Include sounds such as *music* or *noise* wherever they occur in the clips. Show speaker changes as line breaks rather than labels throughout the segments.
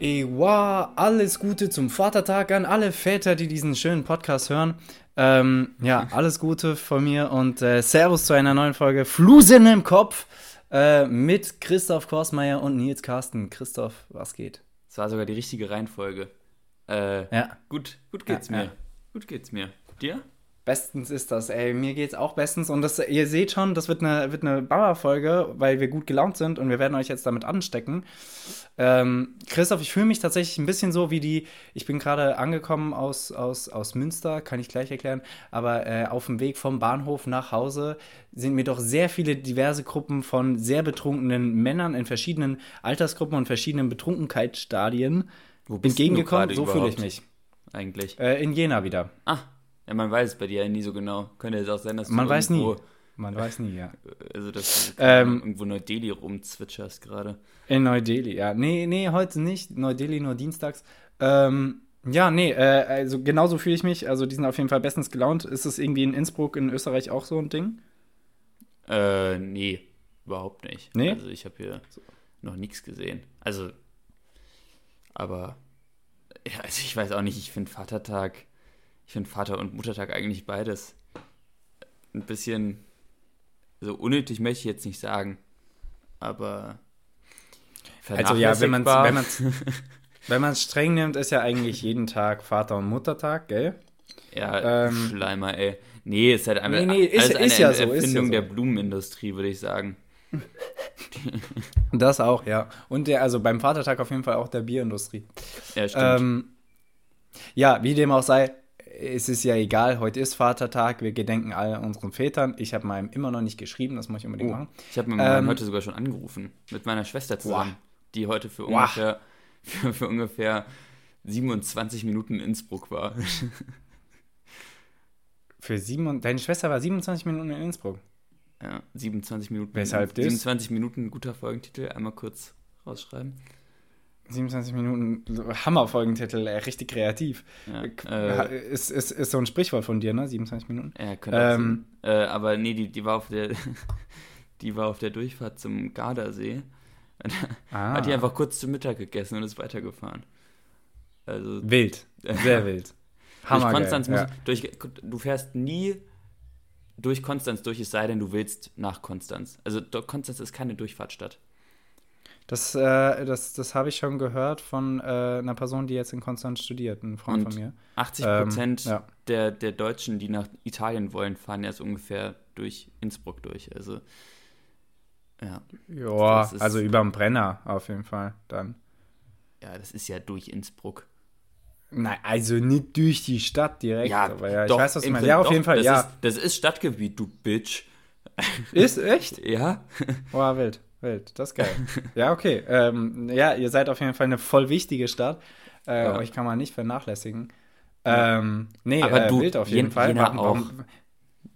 Ewa, alles Gute zum Vatertag an alle Väter, die diesen schönen Podcast hören. Ähm, ja, *laughs* alles Gute von mir und äh, Servus zu einer neuen Folge Flusen im Kopf äh, mit Christoph Korsmeier und Nils Carsten. Christoph, was geht?
Das war sogar die richtige Reihenfolge. Äh,
Ja.
Gut, gut geht's
Ja,
mir.
ja.
Gut geht's mir. Dir?
Bestens ist das, ey. Mir geht's auch bestens. Und das, ihr seht schon, das wird eine, wird eine Bauerfolge, weil wir gut gelaunt sind und wir werden euch jetzt damit anstecken. Ähm, Christoph, ich fühle mich tatsächlich ein bisschen so wie die. Ich bin gerade angekommen aus, aus, aus Münster, kann ich gleich erklären. Aber äh, auf dem Weg vom Bahnhof nach Hause sind mir doch sehr viele diverse Gruppen von sehr betrunkenen Männern in verschiedenen Altersgruppen und verschiedenen Betrunkenheitsstadien
Wo bist du
entgegengekommen.
gerade
So fühle ich mich.
Eigentlich.
Äh, in Jena wieder.
Ah, ja, man weiß es bei dir ja nie so genau. Könnte jetzt auch sein, dass du
Man weiß nie. Man weiß nie, ja. *laughs*
Also, dass du
Ähm,
irgendwo Neu-Delhi rumzwitscherst gerade.
In Neu-Delhi, ja. Nee, nee, heute nicht. Neu-Delhi nur dienstags. Ähm, ja, nee, äh, also genauso fühle ich mich. Also die sind auf jeden Fall bestens gelaunt. Ist es irgendwie in Innsbruck in Österreich auch so ein Ding?
Äh, nee, überhaupt nicht.
Nee?
Also, ich habe hier noch nichts gesehen. Also, aber, ja, also ich weiß auch nicht, ich finde Vatertag, ich finde Vater- und Muttertag eigentlich beides ein bisschen, so unnötig möchte ich jetzt nicht sagen, aber
Also ja, wenn man wenn wenn man's streng nimmt, ist ja eigentlich jeden Tag Vater- und Muttertag, gell?
Ja,
Ähm,
Schleimer, ey. Nee, ist halt einfach
Nee, nee, ist-
alles eine
ist ja so, ist ja
Erfindung
so.
der Blumenindustrie, würde ich sagen.
Das auch, ja. Und der, also beim Vatertag auf jeden Fall auch der Bierindustrie.
Ja, stimmt.
Ähm, ja, wie dem auch sei, es ist ja egal, heute ist Vatertag, wir gedenken all unseren Vätern. Ich habe meinem immer noch nicht geschrieben, das muss ich unbedingt
Oh,
machen.
Ich habe mir
Ähm,
heute sogar schon angerufen. Mit meiner Schwester zusammen. Die heute für ungefähr, *laughs* für, für ungefähr 27 Minuten in Innsbruck war. *laughs*
Für sieben deine Schwester war 27 Minuten in Innsbruck.
ja, 27 Minuten.
Weshalb das?
27 Minuten, guter Folgentitel. Einmal kurz rausschreiben.
27 Minuten, Hammerfolgentitel, äh, richtig kreativ.
Ja,
Äh,
äh,
ist, ist, ist so ein Sprichwort von dir, ne? 27 Minuten.
ja könnte
ähm.
Äh, aber nee, die, die war auf der *laughs* die war auf der Durchfahrt zum Gardasee. *laughs*
Ah,
Hat die einfach kurz zu Mittag gegessen und ist weitergefahren. Also
wild, sehr *laughs* wild.
durch
Hammergeil,
Konstanz muss,
ja.
durch, du fährst nie durch Konstanz durch, es sei denn, du willst nach Konstanz. Also Konstanz ist keine Durchfahrtsstadt.
Das, äh, das, das habe ich schon gehört von äh, einer Person, die jetzt in Konstanz studiert, ein Freund
Und
von mir.
80
Ähm,
Prozent
ja.
der, der Deutschen, die nach Italien wollen, fahren erst ungefähr durch Innsbruck durch. Also ja,
Ja,
ist-
also überm Brenner auf jeden Fall dann.
ja, das ist ja durch Innsbruck.
Nein, also nicht durch die Stadt direkt, aber ja, ich weiß, was du meinst. Ja, auf
doch,
jeden Fall,
das
ja.
Ist, das ist Stadtgebiet, du Bitch.
Ist echt? *laughs*
Ja?
Boah, wild, wild, das ist geil. ja, okay. Ähm, ja, ihr seid auf jeden Fall eine voll wichtige Stadt. Äh,
Ja.
Euch kann man nicht vernachlässigen. Ähm, nee,
Aber
äh,
du,
wild auf jeden
Jen-
Fall.
Jena
Warum-
auch.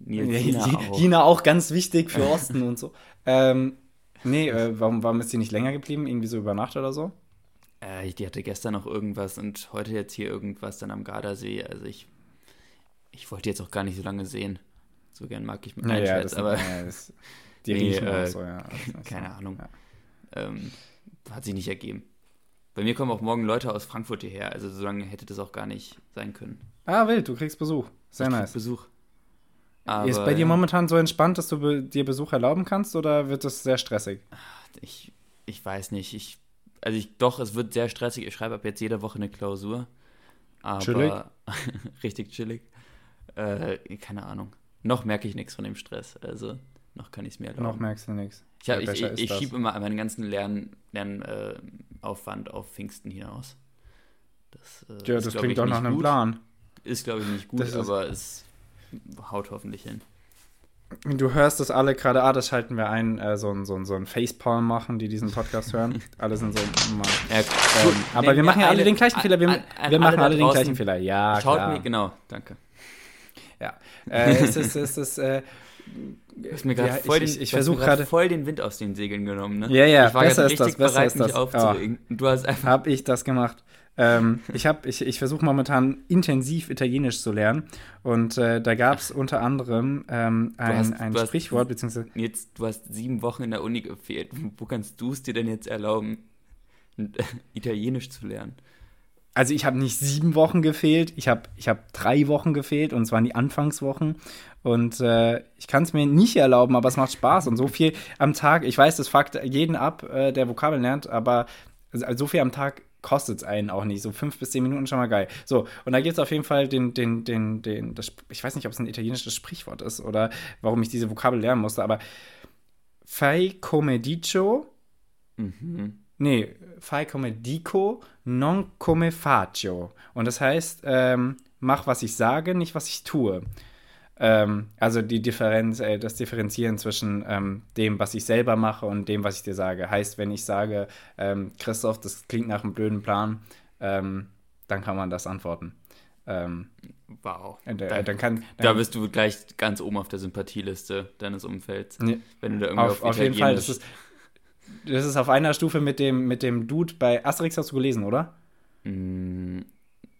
Jena
Jena,
auch.
Jena auch ganz wichtig für *laughs* Osten und so. Ähm, nee, äh, warum, warum ist sie nicht länger geblieben? Irgendwie so über Nacht oder so?
Äh, die hatte gestern noch irgendwas und heute jetzt hier irgendwas dann am Gardasee. Also ich, ich wollte jetzt auch gar nicht so lange sehen. So gern mag ich mit meinen
Naja, das,
aber
ja, das, die
Nee,
riechen
äh,
so, ja. *laughs*
Keine. Ahnung.
Ja.
ähm, hat sich nicht ergeben. Bei mir kommen auch morgen Leute aus Frankfurt hierher, also so lange hätte das auch gar nicht sein können.
Ah, wild, du kriegst Besuch. Sehr
Ich
nice.
Besuch.
ist bei dir
ja,
momentan so entspannt, dass du be dir Besuch erlauben kannst oder wird das sehr stressig?
Ich, ich weiß nicht. Ich, also ich, doch, es wird sehr stressig. Ich schreibe ab jetzt jede Woche eine Klausur. Aber
Chillig? *laughs*
richtig chillig. Äh, keine Ahnung. Noch merke ich nichts von dem Stress. Also noch kann ich es mir erlauben.
Noch merkst du nichts.
Ich, hab-
Ja,
ich, ich, ich schiebe immer meinen ganzen Lernaufwand Lern, äh, Aufwand auf Pfingsten hinaus. Das, äh,
Ja,
ist,
das klingt doch nach
nicht
einem
gut.
Plan.
Ist, glaube ich, nicht gut,
Das
aber es haut hoffentlich hin.
Du hörst das alle gerade, ah, das schalten wir ein, äh, so ein, so ein, so ein Facepalm machen, die diesen Podcast hören. *laughs* alle sind so, Mann.
Ja,
Ähm,
gut.
aber
Nee,
wir machen ja alle
eine-
den gleichen Fehler. Wir,
an- an
wir machen
alle
alle den
draußen,
gleichen Fehler. Ja,
Schaut
klar.
mir, genau, danke.
Ja. Äh, es ist, es ist, äh,
Du hast mir
Ja,
voll,
ich-
den-
ich
du hast
versuch
mir grad
gerade-
voll den Wind aus den Segeln genommen, ne?
Ja, ja,
ich war
besser ist das,
richtig
besser
bereit,
ist
mich
das.
aufzuregen. Und Du hast einfach
habe ich das gemacht. Ähm, ich hab, ich, ich versuche momentan intensiv Italienisch zu lernen. Und äh, da gab es unter anderem ähm, ein,
hast-
ein
du hast-
Sprichwort, beziehungsweise
jetzt, du hast sieben Wochen in der Uni gefehlt. Wo kannst du es dir denn jetzt erlauben, *laughs* Italienisch zu lernen.
Also ich habe nicht sieben Wochen gefehlt, ich habe ich hab drei Wochen gefehlt und es waren die Anfangswochen. Und äh, ich kann es mir nicht erlauben, aber es macht Spaß und so viel am Tag. Ich weiß, das fuckt jeden ab, äh, der Vokabeln lernt, aber so viel am Tag kostet es einen auch nicht. So fünf bis zehn Minuten schon mal geil. So, und da gibt es auf jeden Fall den, den, den, den, das, ich weiß nicht, ob es ein italienisches Sprichwort ist oder warum ich diese Vokabel lernen musste, aber fai come dico. Mhm. Nee, fai come dico, non come faccio. Und das heißt, ähm, mach, was ich sage, nicht, was ich tue. Ähm, also die Differenz, äh, das Differenzieren zwischen ähm, dem, was ich selber mache und dem, was ich dir sage. Heißt, wenn ich sage, ähm, Christoph, das klingt nach einem blöden Plan, ähm, dann kann man das antworten. Ähm,
wow.
Äh, da, dann kann, dann,
da bist du gleich ganz oben auf der Sympathieliste deines Umfelds.
Nee, wenn du da irgendwie auf, auf, auf jeden Fall. Das ist, das ist auf einer Stufe mit dem, mit dem Dude bei Asterix, hast du gelesen, oder?
Mm,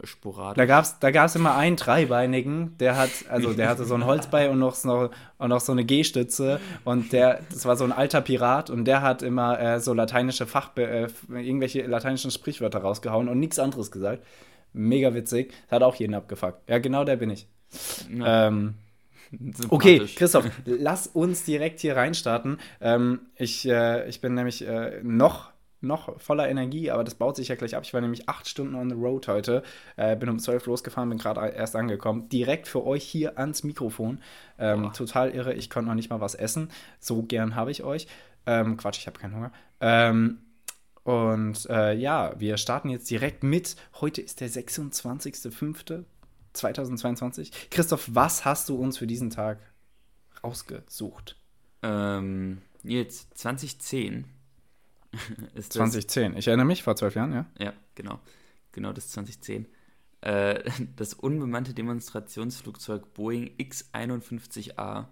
sporadisch.
Da gab es da gab's immer einen Dreibeinigen, der hat, also der hatte so ein Holzbein und noch, und noch so eine G-Stütze und der, das war so ein alter Pirat und der hat immer äh, so lateinische Fach, äh, irgendwelche lateinischen Sprichwörter rausgehauen und nichts anderes gesagt. Mega witzig. Das hat auch jeden abgefuckt. Ja, genau der bin ich. Ja. Ähm, Okay, Christoph, *laughs* lass uns direkt hier reinstarten. Ähm, ich, äh, ich bin nämlich äh, noch, noch voller Energie, aber das baut sich ja gleich ab. Ich war nämlich acht Stunden on the road heute. Äh, bin um zwölf losgefahren, bin gerade erst angekommen. Direkt für euch hier ans Mikrofon. Ähm, total irre. Ich konnte noch nicht mal was essen. So gern habe ich euch. Ähm, Quatsch, ich habe keinen Hunger. Ähm, und äh, ja, wir starten jetzt direkt mit. Heute ist der 26.05. 2022. Christoph, was hast du uns für diesen Tag rausgesucht?
Ähm, jetzt 2010 *laughs*
ist 2010, ich erinnere mich, vor zwölf Jahren, ja?
Ja, genau. Genau das 2010. Äh, *laughs* das unbemannte Demonstrationsflugzeug Boeing X-51A.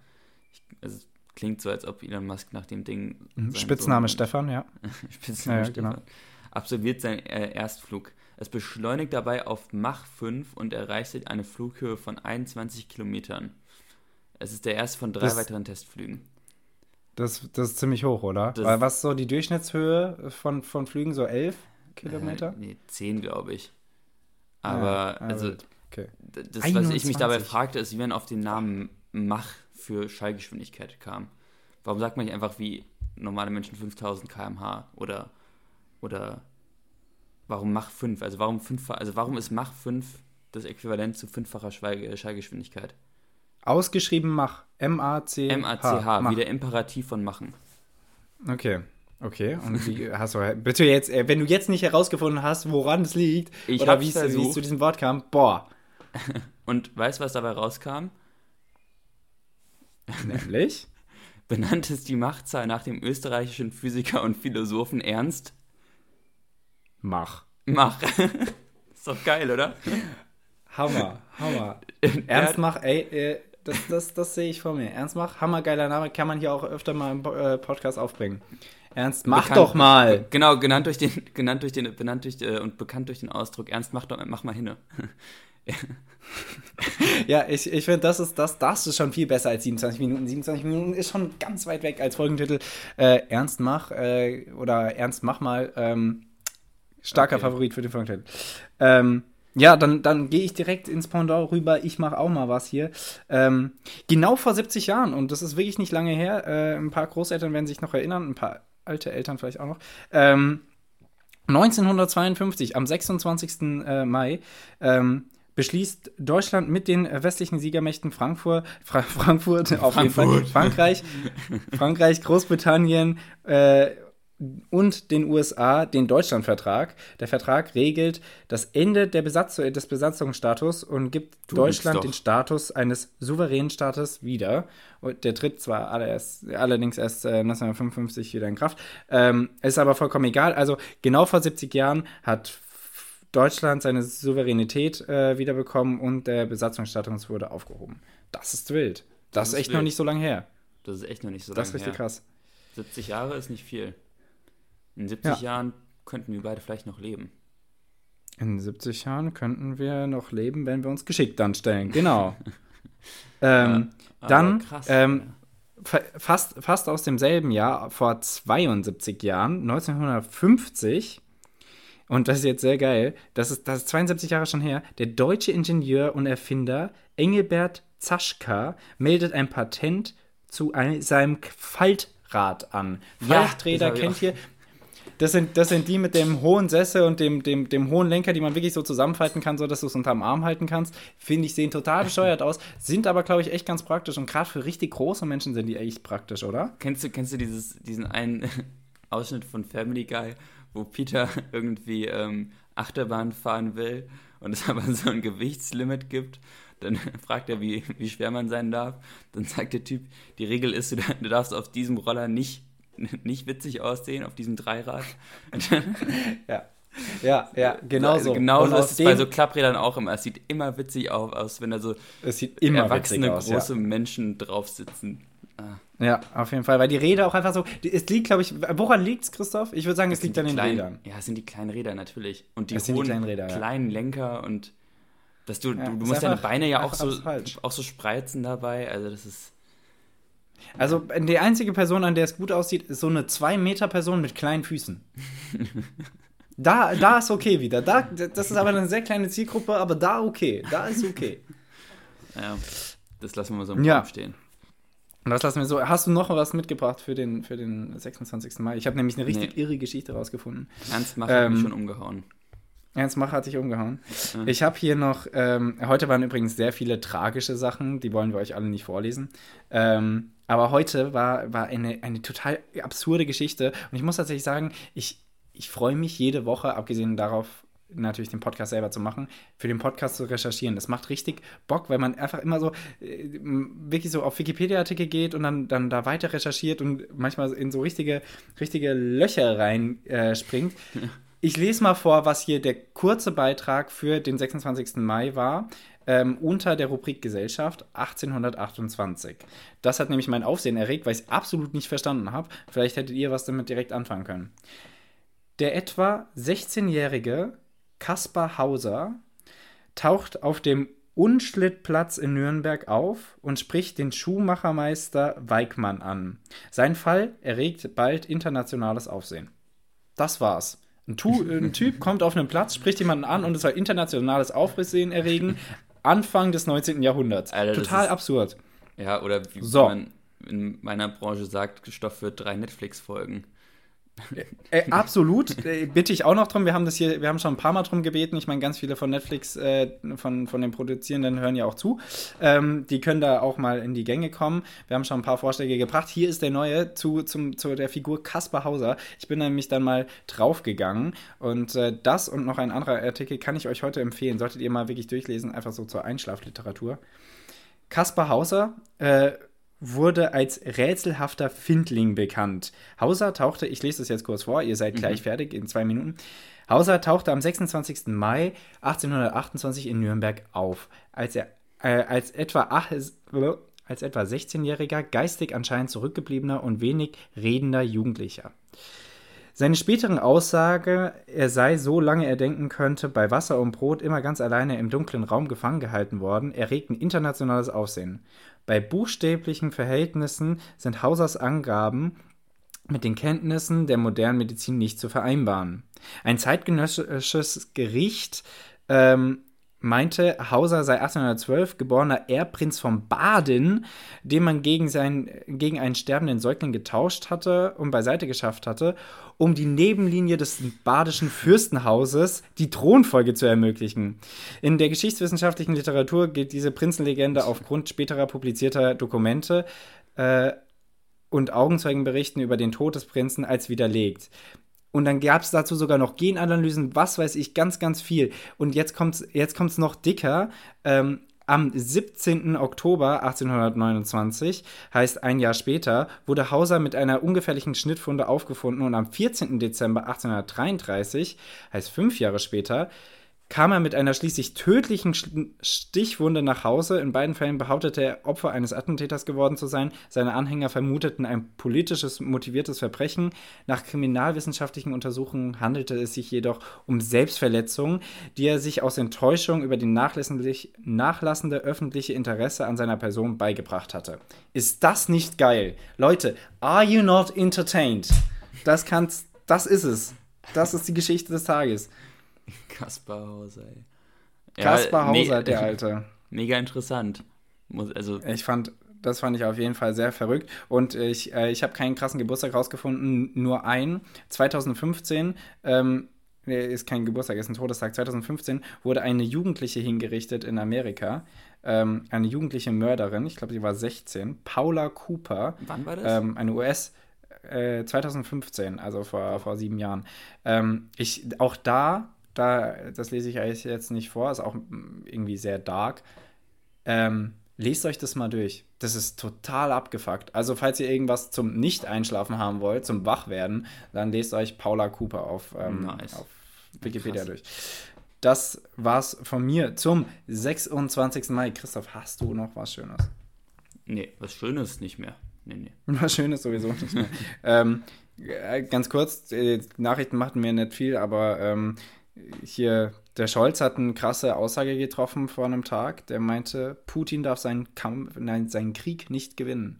Also, klingt so, als ob Elon Musk nach dem Ding.
Mhm, Spitzname Sohn, Stefan, ja. *laughs*
Spitzname ja, Stefan. Genau. Absolviert seinen äh, Erstflug. Es beschleunigt dabei auf Mach 5 und erreicht eine Flughöhe von 21 Kilometern. Es ist der erste von drei das, weiteren Testflügen.
Das, das ist ziemlich hoch, oder? Das, Weil was ist so die Durchschnittshöhe von, von Flügen? So 11 Kilometer?
Äh, nee, 10, glaube ich. Aber, ja, also, okay. das, 21. was ich mich dabei fragte, ist, wie man auf den Namen Mach für Schallgeschwindigkeit kam. Warum sagt man nicht einfach wie normale Menschen 5000 km/h oder, oder warum Mach 5? Also warum, fünf, also warum ist Mach 5 das Äquivalent zu fünffacher Schallgeschwindigkeit?
Ausgeschrieben Mach. M-A-C-H.
M-A-C-H, wie der Imperativ von machen.
Okay. Okay, und wie hast du bitte jetzt, äh, wenn du jetzt nicht herausgefunden hast, woran es liegt
ich
oder wie es zu diesem Wort kam, boah. *laughs*
Und weißt du, was dabei rauskam? *laughs*
Nämlich?
Benannt ist die Machtzahl nach dem österreichischen Physiker und Philosophen Ernst
Mach.
Mach. *laughs* ist doch geil, oder?
Hammer, Hammer. *laughs* Ernst mach, ey, äh, das, das, das sehe ich vor mir. Ernst mach, hammergeiler Name, kann man hier auch öfter mal im äh, Podcast aufbringen. Ernst, mach bekannt, doch mal. *laughs*
Genau, genannt durch den, genannt durch den, benannt durch äh, und bekannt durch den Ausdruck Ernst, mach doch, mach mal hinne.
ja, ich, ich finde, das ist, das, das ist schon viel besser als 27 Minuten. 27 Minuten ist schon ganz weit weg als Folgentitel. Äh, Ernst mach äh, oder Ernst mach mal. Ähm, Starker okay. Favorit für den Folgentitel. Ähm, ja, dann, dann gehe ich direkt ins Pendant rüber. Ich mache auch mal was hier. Ähm, genau vor 70 Jahren, und das ist wirklich nicht lange her. Äh, ein paar Großeltern werden sich noch erinnern, ein paar alte Eltern vielleicht auch noch. Ähm, 1952, am 26. Äh, Mai, ähm, beschließt Deutschland mit den westlichen Siegermächten Frankfurt, Fra *laughs* Frankfurt, auf Frankfurt. jeden Fall, Frankreich, Frankreich, Großbritannien äh, und den USA den Deutschlandvertrag. Der Vertrag regelt das Ende der Besatz des Besatzungsstatus und gibt du Deutschland den Status eines souveränen Staates wieder. Und der tritt zwar allererst, allerdings erst äh, 1955 wieder in Kraft, ähm, ist aber vollkommen egal. Also genau vor 70 Jahren hat Deutschland seine Souveränität äh, wiederbekommen und der Besatzungsstatus wurde aufgehoben. Das ist wild. Das, das ist echt wild. noch nicht so lange her.
Das ist echt noch nicht so
lange her. Das ist richtig
her.
krass.
70 Jahre ist nicht viel. In 70 ja. Jahren könnten wir beide vielleicht noch leben.
In 70 Jahren könnten wir noch leben, wenn wir uns geschickt anstellen. Genau. *laughs* ähm, ja, dann krass, ähm, ja. fast, fast aus demselben Jahr, vor 72 Jahren, 1950, und das ist jetzt sehr geil, das ist, das ist 72 Jahre schon her, der deutsche Ingenieur und Erfinder Engelbert Zaschka meldet ein Patent zu ein, seinem Faltrad an.
Ja,
Falträder
ich
kennt ihr. Das sind, das sind die mit dem hohen Sessel und dem, dem, dem hohen Lenker, die man wirklich so zusammenfalten kann, so dass du es unterm Arm halten kannst. Finde ich, sehen total bescheuert aus, sind aber, glaube ich, echt ganz praktisch. Und gerade für richtig große Menschen sind die echt praktisch, oder?
Kennst du, kennst du dieses, diesen einen *laughs* Ausschnitt von Family Guy, wo Peter *laughs* irgendwie ähm, Achterbahn fahren will und es *laughs* aber so ein Gewichtslimit gibt? Dann fragt er, wie, wie schwer man sein darf. Dann sagt der Typ, die Regel ist, du darfst auf diesem Roller nicht, *laughs* nicht witzig aussehen, auf diesem Dreirad. *laughs*
Ja. Ja, ja, genau so.
Genau so ist es bei so Klapprädern auch immer. Es sieht immer witzig au- aus, wenn da so
Es sieht immer
erwachsene,
aus, ja.
große Menschen drauf sitzen. Ah.
Ja, auf jeden Fall, weil die Räder auch einfach so. Es liegt, glaube ich, woran liegt's, Christoph? Ich würde sagen, es liegt an den
kleinen,
Rädern.
Ja, es sind die kleinen Räder natürlich. Und die
Es sind die
hohen
kleinen Räder, ja.
kleinen Lenker und dass du,
Ja,
du, du musst deine
einfach-
Beine ja auch so,
falsch.
auch so spreizen dabei. Also das ist.
Also, die einzige Person, an der es gut aussieht, ist so eine 2-Meter-Person mit kleinen Füßen. *laughs* Da, da ist okay wieder. Da, das ist aber eine sehr kleine Zielgruppe, aber da okay. Da ist okay.
Ja, das lassen wir mal so im
Ja.
Stehen.
Das lassen wir so. Hast du noch was mitgebracht für den, für den 26. Mai? Ich habe nämlich eine richtig
Nee.
irre Geschichte rausgefunden.
Ernst Macher hat mich
Ähm,
schon umgehauen.
Ernst Macher hat dich umgehauen.
Ja.
Ich habe hier noch, ähm, heute waren übrigens sehr viele tragische Sachen, die wollen wir euch alle nicht vorlesen. Ähm, aber heute war, war eine, eine total absurde Geschichte. Und ich muss tatsächlich sagen, ich, ich freue mich jede Woche, abgesehen darauf, natürlich den Podcast selber zu machen, für den Podcast zu recherchieren. Das macht richtig Bock, weil man einfach immer so äh, wirklich so auf Wikipedia-Artikel geht und dann, dann da weiter recherchiert und manchmal in so richtige, richtige Löcher rein äh, springt. Ich lese mal vor, was hier der kurze Beitrag für den 26. Mai war. Ähm, unter der Rubrik Gesellschaft 1828. Das hat nämlich mein Aufsehen erregt, weil ich es absolut nicht verstanden habe. Vielleicht hättet ihr was damit direkt anfangen können. Der etwa 16-jährige Kaspar Hauser taucht auf dem Unschlittplatz in Nürnberg auf und spricht den Schuhmachermeister Weigmann an. Sein Fall erregt bald internationales Aufsehen. Das war's. Ein, tu ein Typ kommt auf einen Platz, spricht jemanden an und es soll internationales Aufsehen erregen. *laughs* Anfang des 19. Jahrhunderts.
Alter,
Total
ist-
absurd.
Ja, oder wie
So.
man in meiner Branche sagt, Stoff für drei Netflix-Folgen.
Äh, absolut. Äh, bitte ich auch noch drum. Wir haben das hier, wir haben schon ein paar Mal drum gebeten. Ich meine, ganz viele von Netflix, äh, von, von den Produzierenden hören ja auch zu. Ähm, die können da auch mal in die Gänge kommen. Wir haben schon ein paar Vorschläge gebracht. Hier ist der neue zu, zum, zu der Figur Kaspar Hauser. Ich bin nämlich dann mal draufgegangen. Und äh, das und noch ein anderer Artikel kann ich euch heute empfehlen. Solltet ihr mal wirklich durchlesen, einfach so zur Einschlafliteratur. Kaspar Hauser äh, wurde als rätselhafter Findling bekannt. Hauser tauchte, ich lese das jetzt kurz vor, ihr seid gleich fertig in zwei Minuten. Hauser tauchte am 26. Mai 1828 in Nürnberg auf, als er äh, als etwa ach, als etwa 16-jähriger, geistig anscheinend zurückgebliebener und wenig redender Jugendlicher. Seine späteren Aussage, er sei, so lange er denken könnte, bei Wasser und Brot immer ganz alleine im dunklen Raum gefangen gehalten worden, erregten internationales Aufsehen. Bei buchstäblichen Verhältnissen sind Hausers Angaben mit den Kenntnissen der modernen Medizin nicht zu vereinbaren. Ein zeitgenössisches Gericht ähm, meinte, Hauser sei 1812 geborener Erbprinz von Baden, den man gegen, seinen, gegen einen sterbenden Säugling getauscht hatte und beiseite geschafft hatte, um die Nebenlinie des badischen Fürstenhauses die Thronfolge zu ermöglichen. In der geschichtswissenschaftlichen Literatur gilt diese Prinzenlegende aufgrund späterer publizierter Dokumente äh, und Augenzeugenberichten über den Tod des Prinzen als widerlegt. Und dann gab es dazu sogar noch Genanalysen, was weiß ich, ganz, ganz viel. Und jetzt kommt es jetzt kommt's noch dicker. Ähm, am 17. Oktober 1829, heißt ein Jahr später, wurde Hauser mit einer ungefährlichen Schnittwunde aufgefunden und am 14. Dezember 1833, heißt fünf Jahre später, kam er mit einer schließlich tödlichen Stichwunde nach Hause. In beiden Fällen behauptete er, Opfer eines Attentäters geworden zu sein. Seine Anhänger vermuteten ein politisches motiviertes Verbrechen. Nach kriminalwissenschaftlichen Untersuchungen handelte es sich jedoch um Selbstverletzungen, die er sich aus Enttäuschung über die nachlassende öffentliche Interesse an seiner Person beigebracht hatte. Ist das nicht geil? Leute, are you not entertained? Das kann's, das ist es. Das ist die Geschichte des Tages. *laughs*
Kaspar Hauser, ey.
Kaspar
me-
Hauser, der *laughs* Alte.
Mega interessant. Also,
Ich fand, das fand ich auf jeden Fall sehr verrückt. Und ich, äh, ich habe keinen krassen Geburtstag rausgefunden, nur einen. 2015, ähm, nee, ist kein Geburtstag, ist ein Todestag. 2015 wurde eine Jugendliche hingerichtet in Amerika. Ähm, eine jugendliche Mörderin, ich glaube, sie war 16, Paula Cooper.
wann war das?
Ähm, eine US, äh, 2015, also vor, vor sieben Jahren. Ähm, ich, auch da, da, das lese ich euch jetzt nicht vor, ist auch mm, irgendwie sehr dark. Ähm, lest euch das mal durch. Das ist total abgefuckt. Also, falls ihr irgendwas zum Nicht-Einschlafen haben wollt, zum Wachwerden, dann lest euch Paula Cooper auf, ähm,
Nice.
auf Wikipedia
Krass.
durch. Das war's von mir zum 26. Mai. Christoph, hast du noch was Schönes?
nee, was Schönes nicht mehr. Nee, nee. *laughs*
Was Schönes sowieso nicht mehr. ähm, äh, ganz kurz, Nachrichten machten mir nicht viel, aber ähm, hier, der Scholz hat eine krasse Aussage getroffen vor einem Tag. Der meinte, Putin darf seinen Kampf, nein, seinen Krieg nicht gewinnen.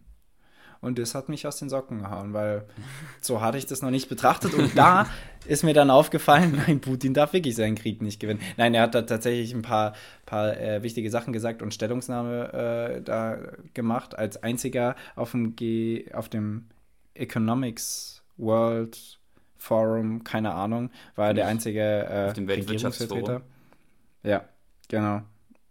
Und das hat mich aus den Socken gehauen, weil so hatte ich das noch nicht betrachtet. Und da *laughs* ist mir dann aufgefallen, nein, Putin darf wirklich seinen Krieg nicht gewinnen. Nein, er hat da tatsächlich ein paar, paar äh, wichtige Sachen gesagt und Stellungnahme äh, da gemacht. Als einziger auf dem, G auf dem Economics World Forum, keine Ahnung, war er der einzige äh,
auf dem Weltwirtschaftsforum?
Regierungsvertreter. Ja, genau.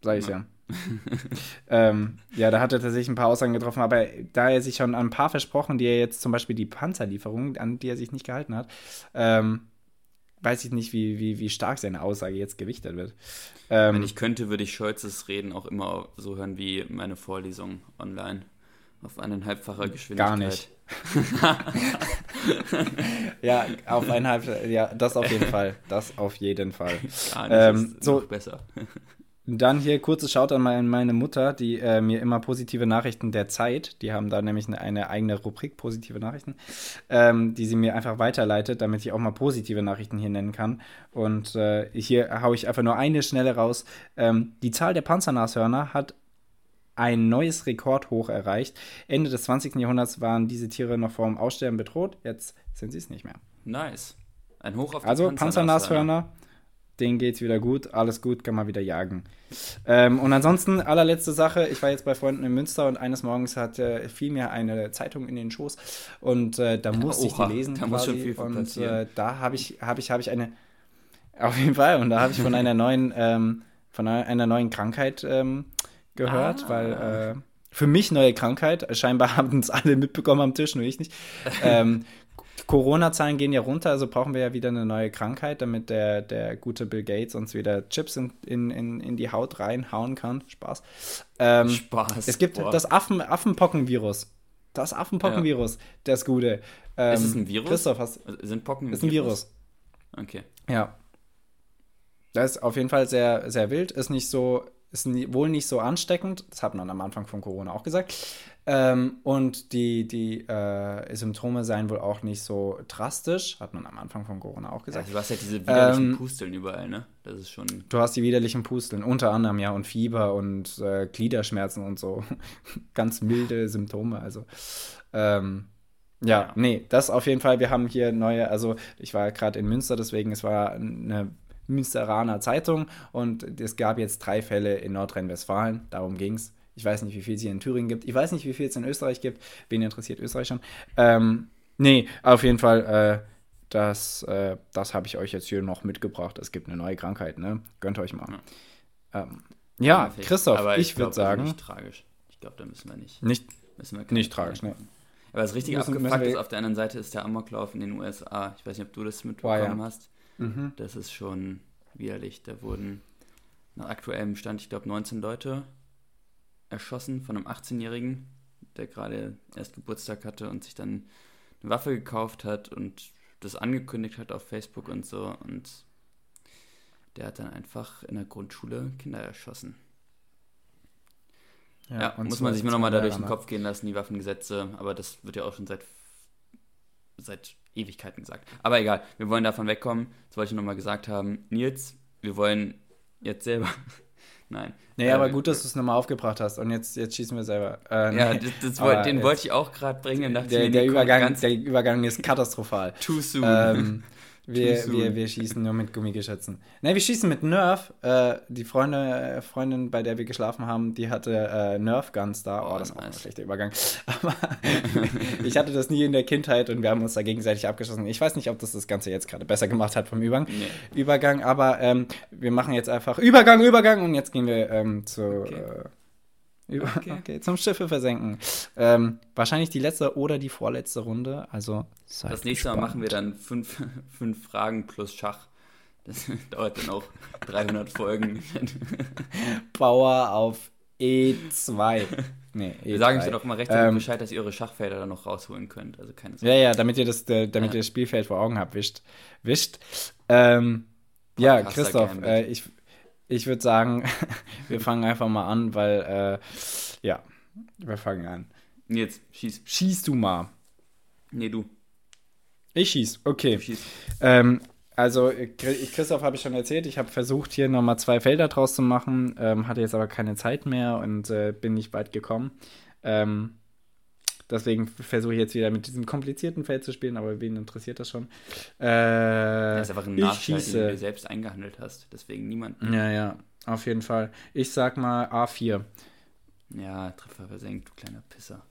Sag ich
Ja.
ja. *laughs* ähm, ja, da hat er tatsächlich ein paar Aussagen getroffen, aber da er sich schon an ein paar versprochen, die er jetzt zum Beispiel die Panzerlieferung, an die er sich nicht gehalten hat, ähm, weiß ich nicht, wie, wie, wie stark seine Aussage jetzt gewichtet wird. Ähm,
Wenn ich könnte, würde ich Scholzes Reden auch immer so hören wie meine Vorlesung online. Auf eineinhalbfacher Geschwindigkeit.
Gar nicht. *laughs* ja, auf eineinhalb, ja, das auf jeden Fall. Das auf jeden Fall.
Gar nicht.
Ähm,
ist
so-
besser.
Dann hier kurzes Shout an meine, meine Mutter, die äh, mir immer positive Nachrichten der Zeit, die haben da nämlich eine, eine eigene Rubrik, positive Nachrichten, ähm, die sie mir einfach weiterleitet, damit ich auch mal positive Nachrichten hier nennen kann. Und äh, hier haue ich einfach nur eine schnelle raus. Ähm, die Zahl der Panzernashörner hat ein neues Rekordhoch erreicht. Ende des 20. Jahrhunderts waren diese Tiere noch vor dem Aussterben bedroht, jetzt sind sie es nicht mehr.
Nice. Ein Hoch auf die
Also
Panzernashörner.
Denen geht's wieder gut, alles gut, kann man wieder jagen. Ähm, und ansonsten, allerletzte Sache, ich war jetzt bei Freunden in Münster und eines Morgens hat, äh, fiel mir eine Zeitung in den Schoß und äh, da musste ich die lesen
da muss schon viel von
und äh, da habe ich, habe ich, habe ich eine, auf jeden Fall, und da habe ich von einer neuen, ähm, von einer, einer neuen Krankheit ähm, gehört,
Ah.
weil äh, für mich neue Krankheit, scheinbar *laughs* haben es alle mitbekommen am Tisch, nur ich nicht. *laughs* ähm, Corona-Zahlen gehen ja runter, also brauchen wir ja wieder eine neue Krankheit, damit der, der gute Bill Gates uns wieder Chips in, in, in, in die Haut reinhauen kann. Spaß. Ähm,
Spaß.
es gibt
Boah.
das Affen, Affenpockenvirus. Das Affenpockenvirus, das Gute. Ähm,
Ist es ein Virus?
Christoph, hast,
Sind Pocken
ist ein Virus.
Okay.
Ja. Das ist auf jeden Fall sehr, sehr wild. Ist nicht so, ist wohl nicht so ansteckend. Das hat man am Anfang von Corona auch gesagt. Ähm, und die, die äh, Symptome seien wohl auch nicht so drastisch. Hat man am Anfang von Corona auch gesagt.
Also du hast ja diese widerlichen
Ähm,
Pusteln überall, ne? Das ist schon.
Du hast die widerlichen Pusteln, unter anderem ja, und Fieber und äh, Gliederschmerzen und so. *laughs* Ganz milde Symptome. Also, ähm, ja,
Ja.
nee, das auf jeden Fall. Wir haben hier neue, also ich war gerade in Münster, deswegen, es war eine Münsteraner Zeitung und es gab jetzt drei Fälle in Nordrhein-Westfalen. Darum ging es. Ich weiß nicht, wie viel es hier in Thüringen gibt. Ich weiß nicht, wie viel es in Österreich gibt. Wen interessiert Österreich schon? Ähm, nee, auf jeden Fall, äh, das, äh, das habe ich euch jetzt hier noch mitgebracht. Es gibt eine neue Krankheit, ne? Gönnt euch mal. Ähm, ja,
Perfekt.
Christoph, ich,
glaub,
würde sagen,
Also nicht tragisch. Ich glaube, da müssen wir nicht.
nicht,
Müssen wir
nicht tragisch, ne?
Aber das richtig
Müssen-
abgefuckt ist, auf der anderen Seite ist der Amoklauf in den USA. Ich weiß nicht, ob du das mitbekommen
ja.
hast.
Mhm.
Das ist schon widerlich. Da wurden nach aktuellem Stand, ich glaube, 19 Leute erschossen von einem 18-Jährigen, der gerade erst Geburtstag hatte und sich dann eine Waffe gekauft hat und das angekündigt hat auf Facebook und so. Und der hat dann einfach in der Grundschule Kinder erschossen. Ja,
und
muss man sich mal nochmal da durch den? Kopf gehen lassen, die Waffengesetze, aber das wird ja auch schon seit, seit Ewigkeiten gesagt. Aber egal, wir wollen davon wegkommen. Das wollte ich nochmal gesagt haben. Nils, wir wollen jetzt selber. *laughs* Nein.
Nee,
Äh,
aber
wir-
gut, dass du es nochmal aufgebracht hast und jetzt, jetzt schießen wir selber. Äh,
Ja,
nee.
das, das den
jetzt-
wollte ich auch gerade bringen.
Der, der, Übergang,
ganz
der Übergang ist katastrophal.
too soon.
ähm, *laughs* Wir, wir, wir schießen nur mit Gummigeschützen. Ne, wir schießen mit Nerf. Äh, die Freunde, Freundin, bei der wir geschlafen haben, die hatte äh, Nerf-Guns da. Oh,
Oh,
das auch ein schlechter Übergang. *laughs* Aber *laughs* ich hatte das nie in der Kindheit und wir haben uns da gegenseitig abgeschossen. Ich weiß nicht, ob das das Ganze jetzt gerade besser gemacht hat vom Übergang.
Nee.
Übergang, aber ähm, wir machen jetzt einfach Übergang, Übergang und jetzt gehen wir ähm, zu.
Okay.
Äh, über, okay.
Okay.
zum Schiffe versenken. Ähm, wahrscheinlich die letzte oder die vorletzte Runde. Also
Das nächste Mal
gespannt.
machen wir dann fünf, *laughs* fünf Fragen plus Schach. Das *laughs* dauert dann auch 300 Folgen. *laughs*
Power auf E2. Nee, E3.
Wir sagen euch dann auch mal rechtzeitig
Ähm,
Bescheid, dass ihr eure Schachfelder dann noch rausholen könnt. Also keine Sorge.
Ja, ja, damit ihr das, äh, damit
Ja.
ihr das Spielfeld vor Augen habt, wischt. wischt. Ähm, ja, Christoph, äh, ich, ich würde sagen, *laughs* wir fangen einfach mal an, weil, äh, ja, wir fangen an.
Jetzt, schieß.
Schieß du mal.
Nee, du.
Ich schieß, okay.
Du schießt.
Ähm, also, Christoph habe ich schon erzählt, ich habe versucht, hier nochmal zwei Felder draus zu machen, ähm, hatte jetzt aber keine Zeit mehr und äh, bin nicht weit gekommen. Ähm, deswegen versuche ich jetzt wieder mit diesem komplizierten Feld zu spielen, aber wen interessiert das schon? Äh,
Das ist einfach ein Nachteil, den du selbst eingehandelt hast. Deswegen niemand.
Ja, ja, auf jeden Fall. Ich sag mal A4.
Ja, Treffer versenkt, du kleiner Pisser.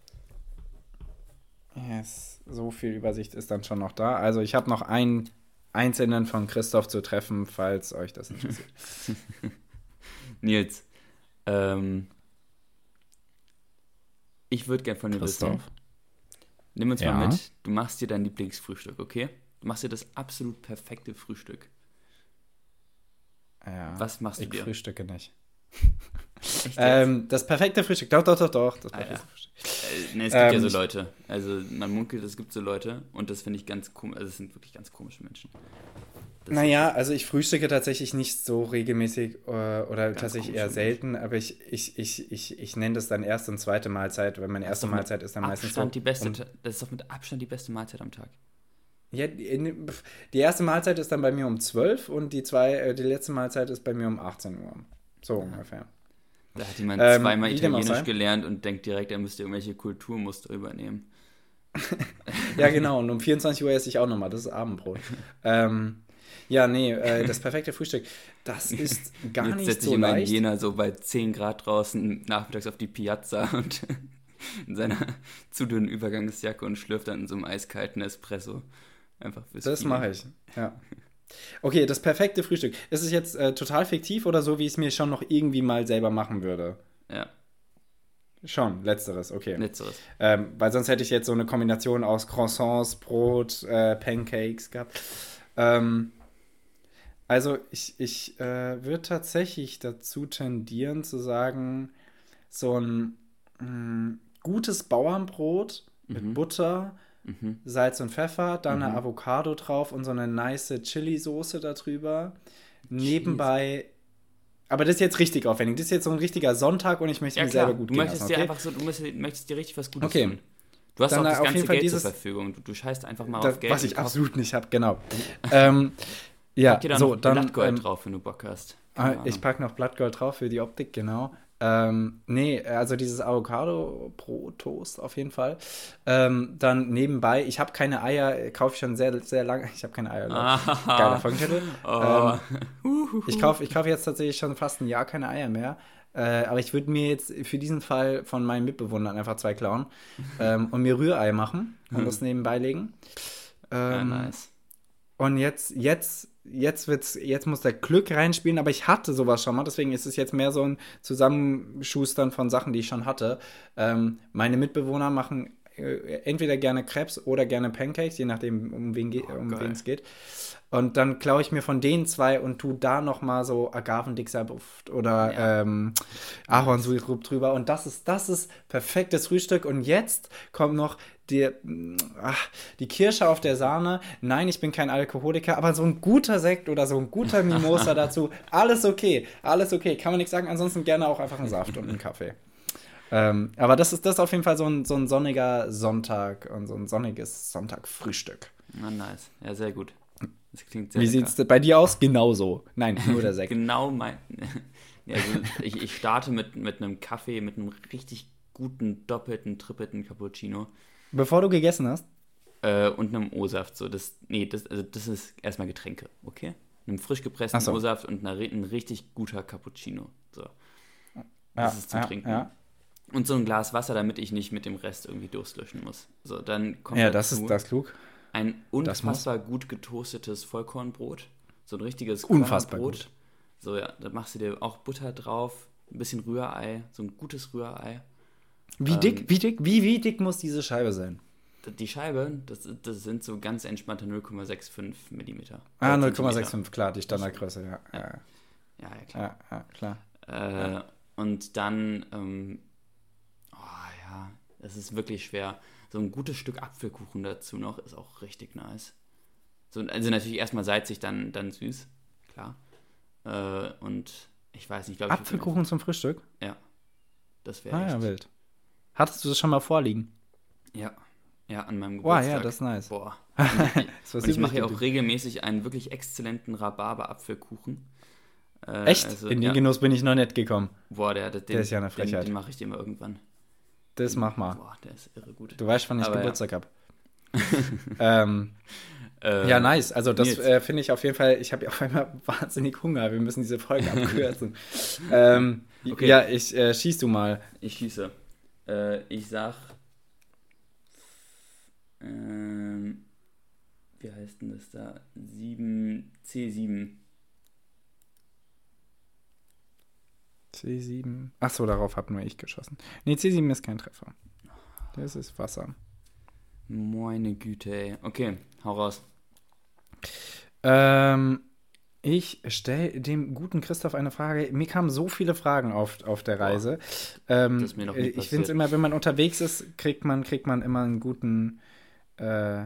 Yes, so viel Übersicht ist dann schon noch da. Also, ich habe noch einen einzelnen von Christoph zu treffen, falls euch das interessiert. *laughs*
Nils, ähm, ich würde gern von dir wissen.
Christoph?
Nimm uns
Ja?
mal mit. Du machst dir dein Lieblingsfrühstück, okay? Du machst dir das absolut perfekte Frühstück.
Ja,
Was machst du
ich
dir?
frühstücke nicht. *laughs* Ähm, das perfekte Frühstück. Doch, doch, doch, doch. Das
Ah,
perfekte
ja.
Frühstück.
Äh, ne, es gibt ja
ähm,
so
ich-
Leute. Also man munkelt, es gibt so Leute und das finde ich ganz komisch. Also es sind wirklich ganz komische Menschen.
Naja, also ich frühstücke tatsächlich nicht so regelmäßig äh, oder
Ganz
tatsächlich eher
finde
selten, aber ich, ich, ich, ich, ich nenne das dann erste und zweite Mahlzeit, weil meine erste Mahlzeit ist dann meistens so.
Abstand die beste.
um-
das ist doch mit Abstand die beste Mahlzeit am Tag.
Ja, die, die erste Mahlzeit ist dann bei mir um 12 und die, zwei, äh, die letzte Mahlzeit ist bei mir um 18 Uhr. So ungefähr.
Da hat jemand
Ähm,
zweimal Italienisch gelernt und denkt direkt, er müsste irgendwelche Kulturmuster übernehmen. *laughs*
Ja, genau. Und um 24 Uhr esse ich auch nochmal. Das ist Abendbrot. *laughs* ähm, ja, nee, äh, das perfekte Frühstück, das ist *laughs* gar
Jetzt
nicht
setze ich
so
in
leicht.
Jena so bei 10 Grad draußen nachmittags auf die Piazza und *laughs* in seiner zu dünnen Übergangsjacke und schlürft dann in so einem eiskalten Espresso. Einfach fürs
Das mache ich, ja. Okay, das perfekte Frühstück. Ist es jetzt äh, total fiktiv oder so, wie ich es mir schon noch irgendwie mal selber machen würde?
Ja,
Schon, letzteres, okay.
letzteres.
Ähm, weil sonst hätte ich jetzt so eine Kombination aus Croissants, Brot, äh, Pancakes gehabt. Ähm, also ich, ich äh, würde tatsächlich dazu tendieren zu sagen, so ein mh, gutes Bauernbrot mit Butter,
Mhm.
Salz und Pfeffer, dann eine Avocado drauf und so eine nice Chili-Soße darüber. Nebenbei. Aber das ist jetzt richtig aufwendig. Das ist jetzt so ein richtiger Sonntag und ich möchte
Ja
mir
klar,
selber gut
du
gehen
möchtest
lassen,
dir
okay?
einfach so, du möchtest, möchtest dir richtig was Gutes
Okay.
tun. Du hast
Dann
auch das
auf
ganze
jeden Fall
Geld
dieses-
zur Verfügung. Du, du scheißt einfach mal
Das,
auf Geld.
was ich absolut nicht habe, genau. *laughs* ähm, ja,
Pack dir da
so,
noch
dann.
Blattgold
Ähm,
drauf, wenn du Bock hast.
ah,
Keine
ich packe noch Blattgold drauf für die Optik, genau. Ähm, nee, also dieses Avocado-Brot-Toast auf jeden Fall. Ähm, dann nebenbei, ich habe keine Eier, kaufe ich schon sehr, sehr lange. *laughs* Ich habe keine Eier.
Ah.
Geiler Folgentitel. *laughs*
Oh.
Ähm, *laughs* ich kaufe ich kauf jetzt tatsächlich schon fast ein Jahr keine Eier mehr. Äh, aber ich würde mir jetzt für diesen Fall von meinen Mitbewohnern einfach zwei klauen ähm, und mir Rührei machen und das nebenbei legen.
Ja,
Ähm,
nice.
Und jetzt, jetzt, jetzt wird's, jetzt muss der Glück reinspielen, aber ich hatte sowas schon mal, deswegen ist es jetzt mehr so ein Zusammenschustern von Sachen, die ich schon hatte. Ähm, meine Mitbewohner machen äh, entweder gerne Crepes oder gerne Pancakes, je nachdem, um wen ge- um
geil.
wen es geht. Und dann klaue ich mir von den zwei und tu da noch mal so Agavendicksaft oder
Ja.
ähm, Ahornsirup drüber. Und das ist, das ist perfektes Frühstück. Und jetzt kommt noch die, ach, die Kirsche auf der Sahne. Nein, ich bin kein Alkoholiker, aber so ein guter Sekt oder so ein guter *laughs* Mimosa dazu, alles okay. Alles okay. Kann man nichts sagen. Ansonsten gerne auch einfach einen Saft und einen Kaffee. Ähm, aber das ist das ist auf jeden Fall so ein, so ein sonniger Sonntag und so ein sonniges Sonntagfrühstück.
Na, nice. Ja, sehr gut. Das klingt sehr
Wie
lecker.
sieht's bei dir aus? Genauso. Nein, nur der *laughs* Sekt.
Genau mein. *laughs* also ich, ich starte mit, mit einem Kaffee, mit einem richtig guten, doppelten, trippelten Cappuccino.
Bevor du gegessen hast?
Äh, und einem O-Saft. So, das, nee, das, also das ist erstmal Getränke, okay? Einem frisch gepressten
so.
O-Saft und einer, ein richtig guter Cappuccino. So.
Ja,
Das ist zum
ja,
Trinken.
Ja,
Und so ein Glas Wasser, damit ich nicht mit dem Rest irgendwie Durst löschen muss. So, dann kommt
ja das ist das klug.
ein unfassbar gut getoastetes Vollkornbrot. So ein richtiges
Unfassbar gut.
So, ja, da machst du dir auch Butter drauf, ein bisschen Rührei, so ein gutes Rührei.
Wie
Ähm,
dick, wie dick, wie, wie dick muss diese Scheibe sein?
Die Scheibe, das, das sind so ganz entspannte 0,65 Millimeter.
Ah,
Äh, Zentimeter.
0,65, klar, die Standardgröße, ja. Ja,
Ja, ja, klar.
ja, klar.
Äh, und dann, ähm, oh ja, es ist wirklich schwer. So ein gutes Stück Apfelkuchen dazu noch ist auch richtig nice. So, also natürlich erstmal salzig, dann, dann süß, klar. Äh, und ich weiß nicht, glaube ich.
Apfelkuchen zum Frühstück?
Ja. Das wäre
Ah ja, wild. Hattest du das schon mal vorliegen?
Ja. Ja, an meinem
Boah,
Geburtstag.
ja, das ist nice.
Boah. *laughs* Und ich mache ja auch regelmäßig einen wirklich exzellenten Rhabarber-Apfelkuchen. Äh,
Echt?
also,
In den
ja.
Genuss bin ich noch nicht gekommen.
Boah, der, der, den,
ist ja eine
Den,
Frechheit.
den mache ich dir mal irgendwann.
Das mach mal.
Boah, der ist irre gut.
Du weißt, wann ich
Aber ja.
Geburtstag hab. *laughs* ähm,
Äh,
ja, nice. Also das äh, finde ich auf jeden Fall, ich habe ja auf einmal *laughs* wahnsinnig Hunger. Wir müssen diese Folge abkürzen. ähm,
Okay.
Ja, ich äh, schieß du mal.
Ich schieße. Äh, ich sag. Ähm, wie heißt denn das da? 7, C7.
C7. Ach so, darauf hat nur ich geschossen. Nee, C7 ist kein Treffer. Das ist Wasser.
Meine Güte, ey. Okay, hau raus.
Ähm, ich stelle dem guten Christoph eine Frage. Mir kamen so viele Fragen auf, auf der Reise. Ähm,
Das ist mir noch nie
äh, ich finde es immer, wenn man unterwegs ist, kriegt man, kriegt man immer einen guten, äh,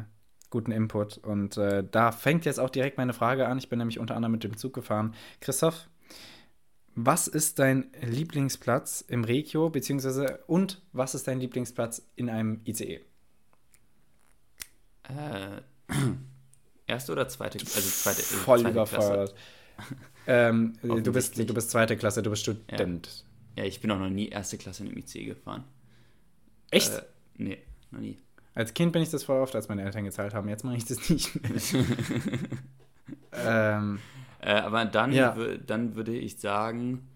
guten Input. Und äh, da fängt jetzt auch direkt meine Frage an. Ich bin nämlich unter anderem mit dem Zug gefahren. Christoph, was ist dein Lieblingsplatz im Regio, beziehungsweise und was ist dein Lieblingsplatz in einem ICE?
Äh, erste oder zweite? Also zweite, äh,
Voll
zweite
überfordert. *laughs* Ähm, du, bist, du bist zweite Klasse, du bist Student.
Ja, ich bin auch noch nie erste Klasse in einem IC gefahren.
Echt?
Äh, nee, noch nie.
Als Kind bin ich das voll oft, als meine Eltern gezahlt haben. Jetzt mache ich das nicht mehr. *laughs* ähm,
Äh, aber dann,
Ja.
dann würde ich sagen,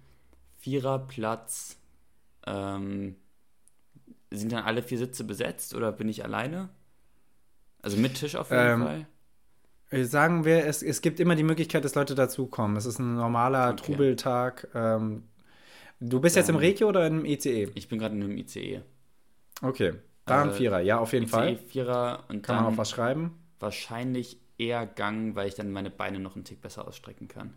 Viererplatz. Ähm, sind dann alle vier Sitze besetzt oder bin ich alleine? Also mit Tisch auf jeden
Ähm,
Fall.
Äh, sagen wir, es, es gibt immer die Möglichkeit, dass Leute dazukommen. Es ist ein normaler
Okay.
Trubeltag. Ähm, du bist jetzt im
Dann-
Regio oder im ECE?
Ich bin gerade in einem ICE.
Okay, da ein
Äh,
Vierer. Ja, auf jeden
ICE
Fall.
Vierer und
Kann man auch was schreiben.
wahrscheinlich eher Gang, weil ich dann meine Beine noch einen Tick besser ausstrecken kann.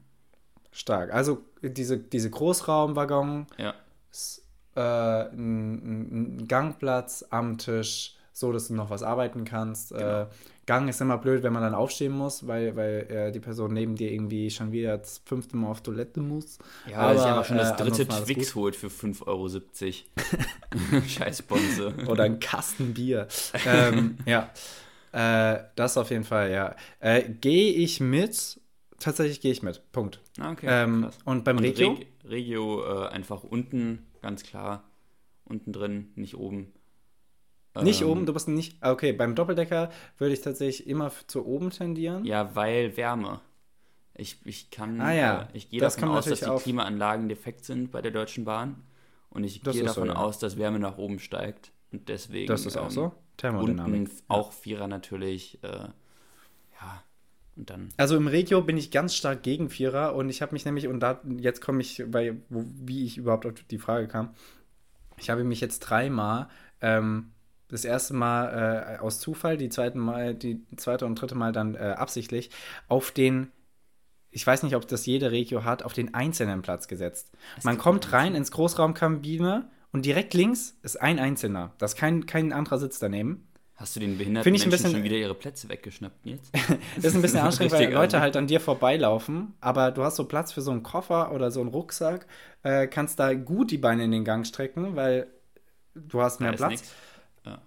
Stark. Also diese, diese Großraumwaggon,
Ja.
äh, ein, ein Gangplatz am Tisch, so dass du noch was arbeiten kannst. Äh,
Genau.
Gang ist immer blöd, wenn man dann aufstehen muss, weil, weil äh, die Person neben dir irgendwie schon wieder das fünfte Mal auf Toilette muss.
Ja, weil sich einfach schon
äh,
das dritte
ansonsten alles
Twix holt für 5,70 Euro. *laughs* Scheiß Bonze.
Oder ein Kasten Bier. ähm, ja, äh, das auf jeden Fall, ja. Äh, gehe ich mit? Tatsächlich gehe ich mit. Punkt.
Ah, okay,
ähm, und beim
Und
Regio?
Reg Regio äh, einfach unten, ganz klar. Unten drin, nicht oben.
Nicht
Ähm,
oben, du bist nicht. ah, Okay, beim Doppeldecker würde ich tatsächlich immer zu oben tendieren.
Ja, weil Wärme. Ich, ich kann,
Ah ja,
äh, ich gehe
das
davon aus, dass die
auf.
Klimaanlagen defekt sind bei der Deutschen Bahn. Und ich
Das
gehe
ist so,
davon
ja.
aus, dass Wärme nach oben steigt. Und deswegen.
Das ist auch
ähm,
so. Thermodynamik.
Unten auch Vierer natürlich. Äh, ja, und dann.
Also im Regio bin ich ganz stark gegen Vierer und ich habe mich nämlich, und da, jetzt komme ich bei, wo, wie ich überhaupt auf die Frage kam. Ich habe mich jetzt dreimal, ähm, das erste Mal äh, aus Zufall, die zweite Mal, die zweite und dritte Mal dann äh, absichtlich, auf den, ich weiß nicht, ob das jede Regio hat, auf den einzelnen Platz gesetzt. Man
gibt
kommt rein ins Großraumkabine und direkt links ist ein Einzelner. Da ist kein, kein anderer Sitz daneben.
Hast du den behinderten
ich ein
Menschen
bisschen-
schon wieder ihre Plätze weggeschnappt, Nils? *laughs*
Das ist ein bisschen *laughs* anstrengend, weil Leute halt an dir vorbeilaufen, aber du hast so Platz für so einen Koffer oder so einen Rucksack, äh, kannst da gut die Beine in den Gang strecken, weil du hast mehr
Da
Platz.
nix.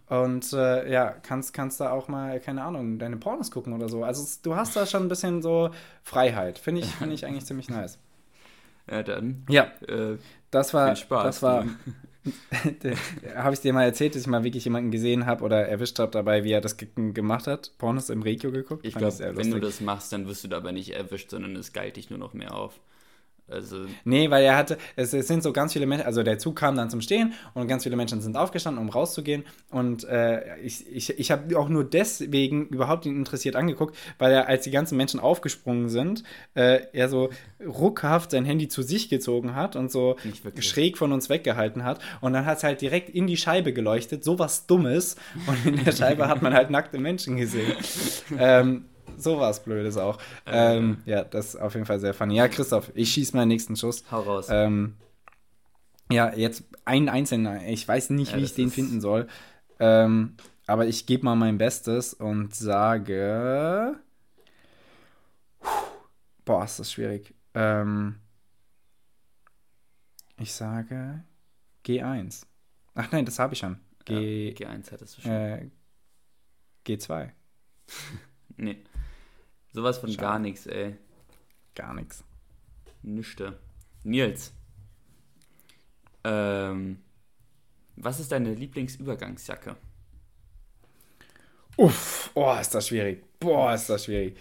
Und äh, ja, kannst, kannst da auch mal, keine Ahnung, deine Pornos gucken oder so. Also du hast da schon ein bisschen so Freiheit. Finde ich, finde ich eigentlich ziemlich nice. *laughs*
Ja, dann.
Ja,
Äh,
das war,
Viel Spaß,
das war,
du. *laughs*
habe ich dir mal erzählt, dass ich mal wirklich jemanden gesehen habe oder erwischt habe dabei, wie er das gemacht hat? Pornos im Regio geguckt?
Ich glaube, wenn du das machst, dann wirst du dabei nicht erwischt, sondern es geilt dich nur noch mehr auf. Also
nee, weil er hatte, es, es, sind so ganz viele Menschen, also der Zug kam dann zum Stehen und ganz viele Menschen sind aufgestanden, um rauszugehen. Und äh, ich, ich, ich habe auch nur deswegen überhaupt ihn interessiert angeguckt, weil er, als die ganzen Menschen aufgesprungen sind, äh, er so ruckhaft sein Handy zu sich gezogen hat und so schräg von uns weggehalten hat. Und dann hat es halt direkt in die Scheibe geleuchtet, so was Dummes. Und in der Scheibe hat man halt nackte Menschen gesehen. *laughs* ähm, sowas Blödes auch. Ähm, ja, das ist auf jeden Fall sehr funny. Ja, Christoph, ich schieße meinen nächsten Schuss.
Hau raus.
Ähm, ja, jetzt einen einzelnen. Ich weiß nicht, ja, wie ich den finden soll. Ähm, aber ich gebe mal mein Bestes und sage. Boah, ist das schwierig. Ähm, ich sage G1. Ach nein, das habe ich schon.
G, ja, G1 hattest du schon.
Äh, G2. *laughs*
nee. Sowas von Schade. gar nichts, ey.
Gar nichts.
Nüchte. Nils. Ähm, was ist deine Lieblingsübergangsjacke?
Uff, oh, ist das schwierig. Boah, ist das schwierig.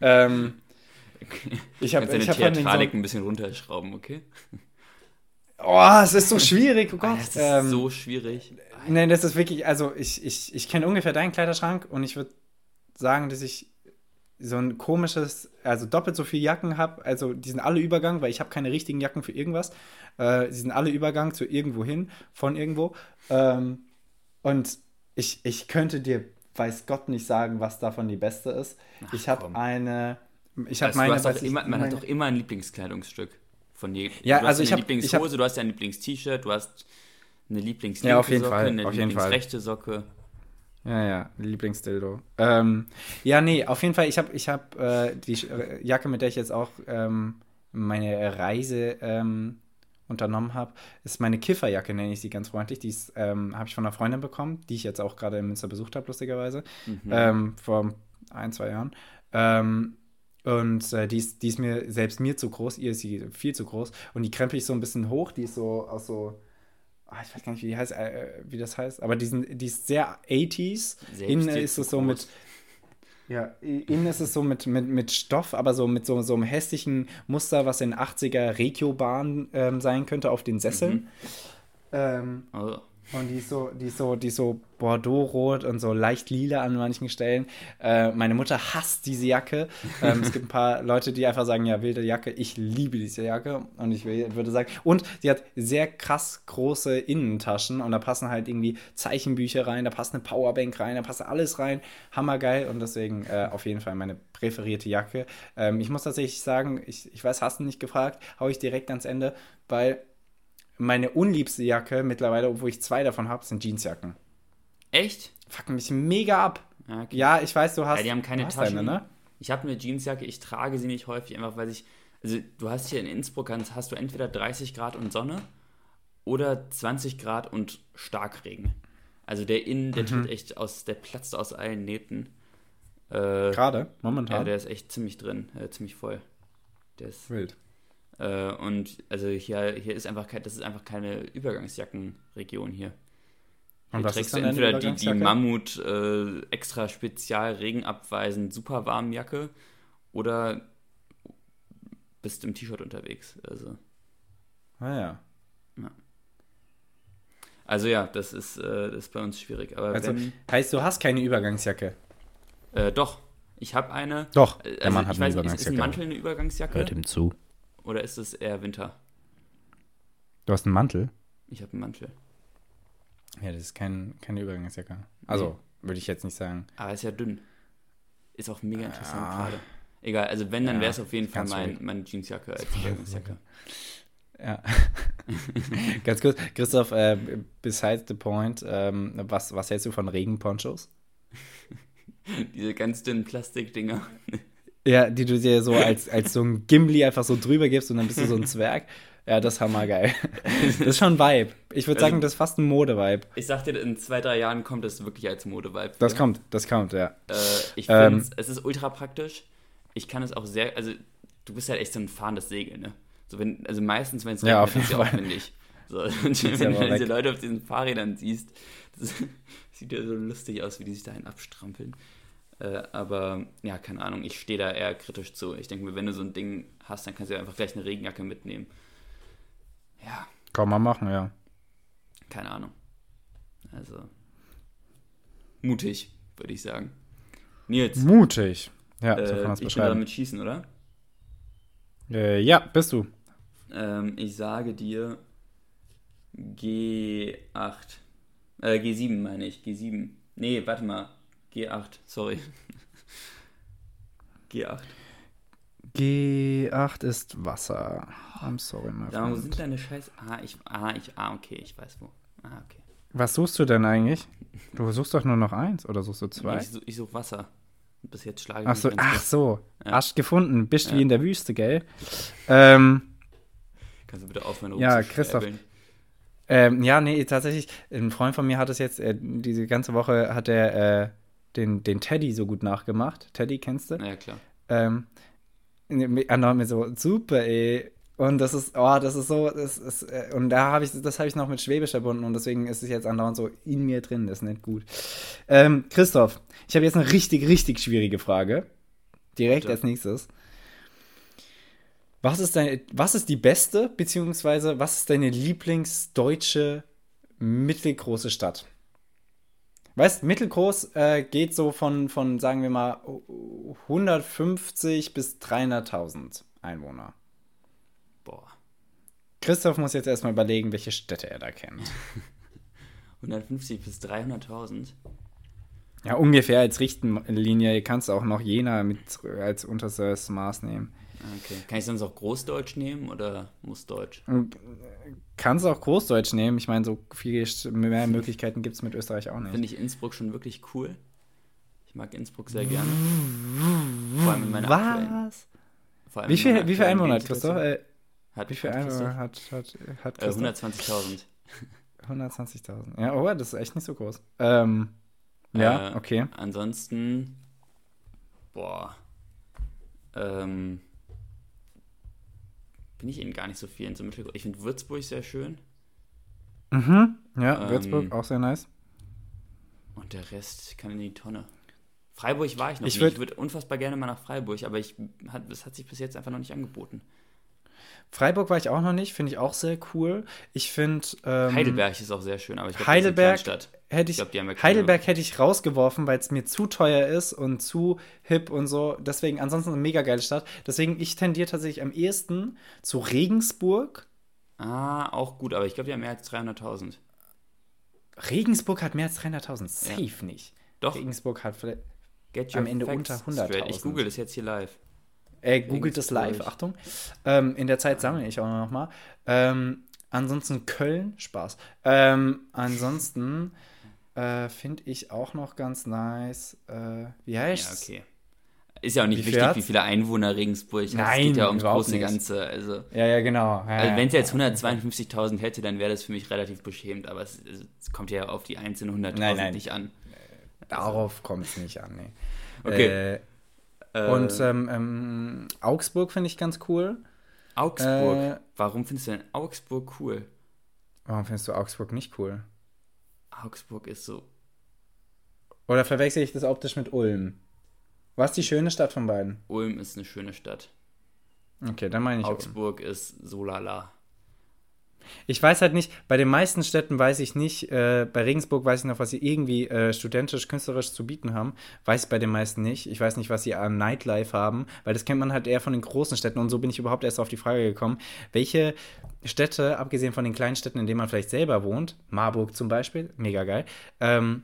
Ähm,
okay. *laughs* Ich habe deine hab Theatralik so ein bisschen runterschrauben, okay?
Oh, es ist so schwierig, oh Gott.
Das ist ähm, so schwierig.
Nein, das ist wirklich, also ich, ich, ich kenne ungefähr deinen Kleiderschrank und ich würde sagen, dass ich so ein komisches, also doppelt so viele Jacken habe. Also die sind alle Übergang, weil ich habe keine richtigen Jacken für irgendwas. Äh, die sind alle Übergang zu irgendwo hin, von irgendwo. Ähm, und ich, ich könnte dir, weiß Gott, nicht sagen, was davon die beste ist. Ach, ich habe eine. Ich habe
meine. Ich, immer, man meine, hat doch immer ein Lieblingskleidungsstück von jedem.
Ja,
du
also
hast
ich
eine hab, Lieblingshose, ich du hast ein Lieblingst-T-Shirt, du hast eine Lieblingslinke
ja, auf jeden Fall,
eine
auf
Lieblingsrechte Socke.
Ja, ja, Lieblingsdildo. Ähm, ja, nee, auf jeden Fall, ich habe ich hab, äh, die Jacke, mit der ich jetzt auch ähm, meine Reise ähm, unternommen habe, ist meine Kifferjacke, nenne ich sie ganz freundlich. Die ähm, habe ich von einer Freundin bekommen, die ich jetzt auch gerade in Münster besucht habe, lustigerweise, mhm. Ähm, vor ein, zwei Jahren. Ähm, und äh, die, ist, die ist mir, selbst mir zu groß, ihr ist sie viel zu groß. Und die krempel ich so ein bisschen hoch, die ist so aus so Ah, ich weiß gar nicht, wie, die heißt, äh, wie das heißt, aber die, sind, die ist sehr 80s. Innen ist es so mit. Ja, innen ist es so mit, mit, mit Stoff, aber so mit so, so einem hässlichen Muster, was in 80er Regiobahn ähm, sein könnte, auf den Sesseln. Mhm. Ähm, oh. Und die ist so, die ist so, die ist so Bordeaux-rot und so leicht lila an manchen Stellen. Äh, meine Mutter hasst diese Jacke. Ähm, es gibt ein paar Leute, die einfach sagen, ja, wilde Jacke. Ich liebe diese Jacke. Und ich würde sagen, und sie hat sehr krass große Innentaschen und da passen halt irgendwie Zeichenbücher rein, da passt eine Powerbank rein, da passt alles rein. Hammergeil und deswegen äh, auf jeden Fall meine präferierte Jacke. Ähm, ich muss tatsächlich sagen, ich, ich weiß, hast du nicht gefragt, hau ich direkt ans Ende, weil meine unliebste Jacke mittlerweile, obwohl ich zwei davon habe, sind Jeansjacken.
Echt?
Fuck mich mega ab. Okay. Ja, ich weiß, du hast.
Ja, die haben keine Taschen. Deine, ne? Ich habe eine Jeansjacke, ich trage sie nicht häufig, einfach weil ich. Also, du hast hier in Innsbruck, hast du entweder 30 Grad und Sonne oder 20 Grad und Starkregen. Also, der Innen, der mhm. tut echt aus. Der platzt aus allen Nähten.
Äh, Gerade, momentan.
Ja, der ist echt ziemlich drin, äh, ziemlich voll.
Der ist. Wild.
Äh, und also hier, hier ist einfach kein, das ist einfach keine Übergangsjackenregion hier. Und hier trägst du entweder die, die Mammut äh, extra spezial regenabweisend super warmen Jacke oder bist im T-Shirt unterwegs. Also.
Ah ja.
ja. Also ja, das ist, äh, das ist bei uns schwierig. Aber
also,
wenn,
heißt, du hast keine Übergangsjacke?
Äh, doch, ich habe eine.
Doch, der also, Mann hat
eine weiß, Übergangsjacke. Ist, ist ein Mantel eine Übergangsjacke?
Hört ihm zu.
Oder ist es eher Winter?
Du hast einen Mantel?
Ich habe einen Mantel.
Ja, das ist kein, keine Übergangsjacke. Also, nee. würde ich jetzt nicht sagen.
Aber ist ja dünn. Ist auch mega interessant ja. gerade. Egal, also wenn, dann ja, wäre es auf jeden Fall mein, meine Jeansjacke als *laughs* Übergangsjacke.
Ja. *laughs* Ganz kurz, Christoph, äh, besides the point, ähm, was, was hältst du von Regenponchos? *laughs*
Diese ganz dünnen Plastikdinger.
Ja, die du dir so als, als so ein Gimli einfach so drüber gibst und dann bist du so ein *laughs* Zwerg. Ja, das ist hammergeil. *laughs* Das ist schon ein Vibe. Ich würde sagen, das ist fast ein Mode-Vibe.
Ich sag dir, in zwei, drei Jahren kommt es wirklich als Mode-Vibe.
Das kommt, das kommt, ja.
Äh, ich finde, ähm, es ist ultra praktisch. Ich kann es auch sehr, also du bist halt echt so ein fahrendes Segel, ne? So wenn, also meistens, *laughs* wenn es
regnet, ja, ist es ja aufwendig.
So, wenn du diese Leute auf diesen Fahrrädern siehst, das sieht ja so lustig aus, wie die sich dahin abstrampeln. Äh, aber ja, keine Ahnung, ich stehe da eher kritisch zu. Ich denke mir, wenn du so ein Ding hast, dann kannst du ja einfach gleich eine Regenjacke mitnehmen. Ja.
Kann man machen, ja.
Keine Ahnung. Also, mutig, würde ich sagen.
Nils. Mutig. Ja,
so kann man es beschreiben. Ich bin dran mit Schießen, oder?
Äh, ja, bist du.
Ähm, ich sage dir G8. Äh, G7 meine ich. G7. Nee, warte mal. G8, sorry. *laughs* G8.
G8 ist Wasser. I'm sorry,
my friend. Wo sind deine Scheiß... Ah, ich... Ah, ich... Ah, okay, ich weiß wo. Ah, okay.
Was suchst du denn eigentlich? Du suchst doch nur noch eins oder suchst du zwei?
Ich, ich suche Wasser. Bis jetzt schlage ich
Ach so, ach so. Ja. Hast gefunden. Bist ja. wie in der Wüste, gell? Ähm,
Kannst du bitte aufhören,
Ja, Christoph. Ähm, ja, nee, tatsächlich, ein Freund von mir hat es jetzt, äh, diese ganze Woche hat er äh, den, den Teddy so gut nachgemacht. Teddy, kennst du?
Ja, klar.
Ähm, andauernd mir so, super, ey, und das ist, oh, das ist so, das ist, äh, und da habe ich, das habe ich noch mit Schwäbisch verbunden und deswegen ist es jetzt andauernd so in mir drin, das ist nicht gut. Ähm, Christoph, ich habe jetzt eine richtig, richtig schwierige Frage. Direkt Bitte. als nächstes. Was ist deine, was ist die beste, beziehungsweise was ist deine Lieblingsdeutsche mittelgroße Stadt? Weißt, mittelgroß äh, geht so von, von, sagen wir mal, 150 bis 300.000 Einwohner.
Boah.
Christoph muss jetzt erstmal überlegen, welche Städte er da kennt. *laughs*
150 bis 300.000.
Ja, ungefähr als Richtlinie kannst du auch noch Jena mit als unterstes Maß nehmen.
Okay. Kann ich sonst auch Großdeutsch nehmen oder muss Deutsch?
Kannst du auch Großdeutsch nehmen. Ich meine, so viele mehr Möglichkeiten gibt es mit Österreich auch nicht.
Finde ich Innsbruck schon wirklich cool. Ich mag Innsbruck sehr gerne. Vor allem in meiner
Was? Wie viel, wie viel Einwohner hat Christoph? Äh, hat, Wie viel Einwohner hat, hat, hat
äh, 120.000.
120.000. *laughs* Ja, oh, das ist echt nicht so groß. Ähm, ja, äh, okay.
Ansonsten, boah, ähm, bin ich eben gar nicht so viel in so Mittelgroß. Ich finde Würzburg sehr schön.
Mhm, ja, ähm, Würzburg auch sehr nice.
Und der Rest kann in die Tonne. Freiburg war ich noch ich nicht. Würd, ich würde unfassbar gerne mal nach Freiburg, aber ich, hat, das hat sich bis jetzt einfach noch nicht angeboten.
Freiburg war ich auch noch nicht, finde ich auch sehr cool. Ich finde. Ähm,
Heidelberg ist auch sehr schön, aber ich
glaube, Heidelberg hätte ich, ich glaub, Heidelberg hätte ich rausgeworfen, weil es mir zu teuer ist und zu hip und so. Deswegen, ansonsten eine mega geile Stadt. Deswegen, ich tendiere tatsächlich am ehesten zu Regensburg.
Ah, auch gut, aber ich glaube, die haben mehr als 300.000.
Regensburg hat mehr als 300.000. Safe ja. nicht.
Doch.
Regensburg hat am Ende unter 100.000.
Ich google das jetzt hier live.
Er googelt es live, Achtung. Ähm, in der Zeit sammle ich auch noch mal. Ähm, ansonsten Köln, Spaß. Ähm, ansonsten äh, finde ich auch noch ganz nice. Äh, wie heißt
Ja, okay. Ist ja auch nicht wie wichtig, wie viele Einwohner Regensburg hat. Nein, es geht ja ums große nicht. Ganze. Also,
ja, ja, genau. Ja,
also, wenn es jetzt 152.000 hätte, dann wäre das für mich relativ beschämend. Aber es, es kommt ja auf die einzelnen 100.000 nicht an.
Darauf kommt es nicht an, nee.
Okay.
Äh, und äh. ähm, ähm, Augsburg finde ich ganz cool.
Augsburg? Äh, warum findest du denn Augsburg cool?
Warum findest du Augsburg nicht cool?
Augsburg ist so.
Oder verwechsel ich das optisch mit Ulm? Was ist die schöne Stadt von beiden?
Ulm ist eine schöne Stadt.
Okay, dann meine ich
Augsburg Ulm. ist so lala.
Ich weiß halt nicht, bei den meisten Städten weiß ich nicht, äh, bei Regensburg weiß ich noch, was sie irgendwie äh, studentisch, künstlerisch zu bieten haben. Weiß ich bei den meisten nicht. Ich weiß nicht, was sie an Nightlife haben, weil das kennt man halt eher von den großen Städten und so bin ich überhaupt erst auf die Frage gekommen, welche Städte, abgesehen von den kleinen Städten, in denen man vielleicht selber wohnt, Marburg zum Beispiel, mega geil, ähm,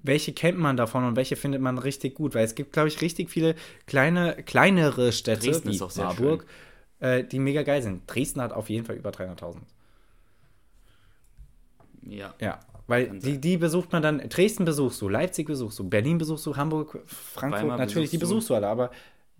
welche kennt man davon und welche findet man richtig gut? Weil es gibt, glaube ich, richtig viele kleine, kleinere Städte
Dresden wie Marburg. Schön
äh, die mega geil sind. Dresden hat auf jeden Fall über 300.000.
Ja.
Ja, weil die, die besucht man dann, Dresden besuchst du, Leipzig besuchst du, Berlin besuchst du, Hamburg, Frankfurt, Weimar natürlich, die besuchst du alle, aber